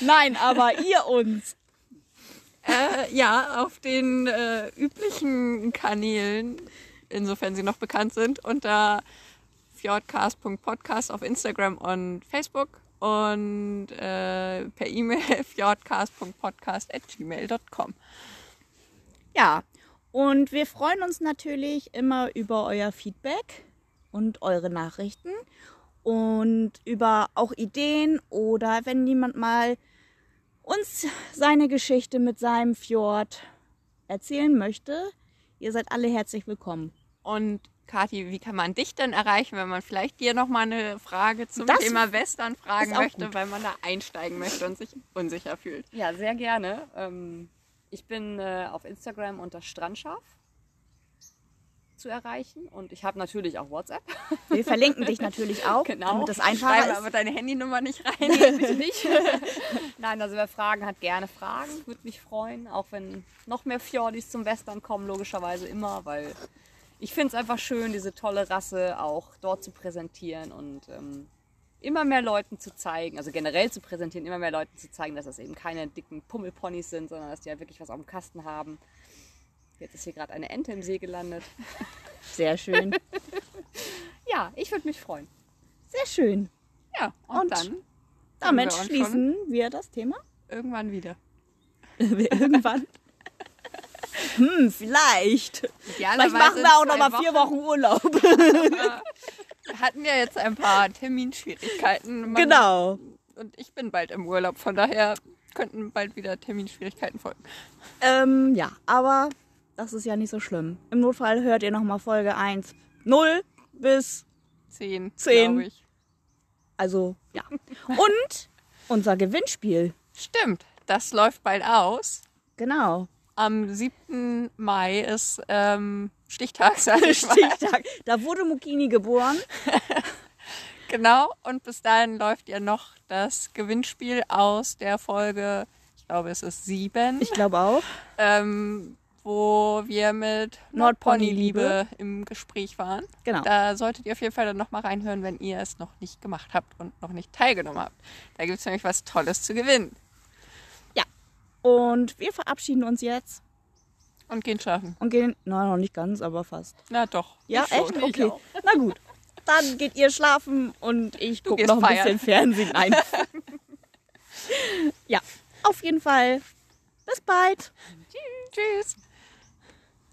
Nein, aber ihr uns. Äh, ja, auf den äh, üblichen Kanälen, insofern sie noch bekannt sind, unter fjordcast.podcast auf Instagram und Facebook und äh, per E-Mail fjordcast.podcast.gmail.com. Ja, und wir freuen uns natürlich immer über euer Feedback und eure Nachrichten und über auch Ideen oder wenn jemand mal uns seine Geschichte mit seinem Fjord erzählen möchte. Ihr seid alle herzlich willkommen. Und Kathi, wie kann man dich denn erreichen, wenn man vielleicht dir nochmal eine Frage zum Das Thema Western fragen möchte, gut. weil man da einsteigen möchte und sich unsicher fühlt? Ja, sehr gerne. Ähm, ich bin äh, auf Instagram unter Strandschaf zu erreichen und ich habe natürlich auch WhatsApp. Wir verlinken dich natürlich auch, Genau. damit das Schreibe einfacher ist. aber deine Handynummer nicht rein. Bitte nicht. Nein, also wer Fragen hat, gerne fragen. Würde mich freuen, auch wenn noch mehr Fjordis zum Western kommen, logischerweise immer, weil ich finde es einfach schön, diese tolle Rasse auch dort zu präsentieren und ähm, immer mehr Leuten zu zeigen, also generell zu präsentieren, immer mehr Leuten zu zeigen, dass das eben keine dicken Pummelponys sind, sondern dass die halt wirklich was auf dem Kasten haben. Jetzt ist hier gerade eine Ente im See gelandet. Sehr schön. Ja, ich würde mich freuen. Sehr schön. Ja, und, Und dann Damit wir schließen wir das Thema. irgendwann wieder. Irgendwann. Hm, vielleicht. Vielleicht machen wir auch noch mal vier Wochen Urlaub. Wir hatten ja jetzt ein paar Terminschwierigkeiten. Man- Genau. Und ich bin bald im Urlaub, von daher könnten bald wieder Terminschwierigkeiten folgen. Ähm, ja, aber das ist ja nicht so schlimm. Im Notfall hört ihr noch mal Folge 1. 0 bis, Zehn, Zehn. glaube ich. also, ja. Und unser Gewinnspiel. Stimmt, das läuft bald aus. Genau. Am 7. Mai ist ähm, Stichtag, sag ich mal. Stichtag. Da wurde Mukini geboren. Genau, und bis dahin läuft ja noch das Gewinnspiel aus der Folge, ich glaube es ist sieben, Ich glaube auch. ähm, wo wir mit Nordpony-Liebe. Im Gespräch waren. Genau. Da solltet ihr auf jeden Fall dann nochmal reinhören, wenn ihr es noch nicht gemacht habt und noch nicht teilgenommen habt. Da gibt es nämlich was Tolles zu gewinnen. Ja. Und wir verabschieden uns jetzt Und gehen schlafen. und gehen, na, noch nicht ganz, aber fast. Na doch. Ja, schon. echt? Ich Okay. Na gut. Dann geht ihr schlafen und ich gucke noch ein feiern. bisschen Fernsehen ein. ja, auf jeden Fall. Bis bald. Tschüss.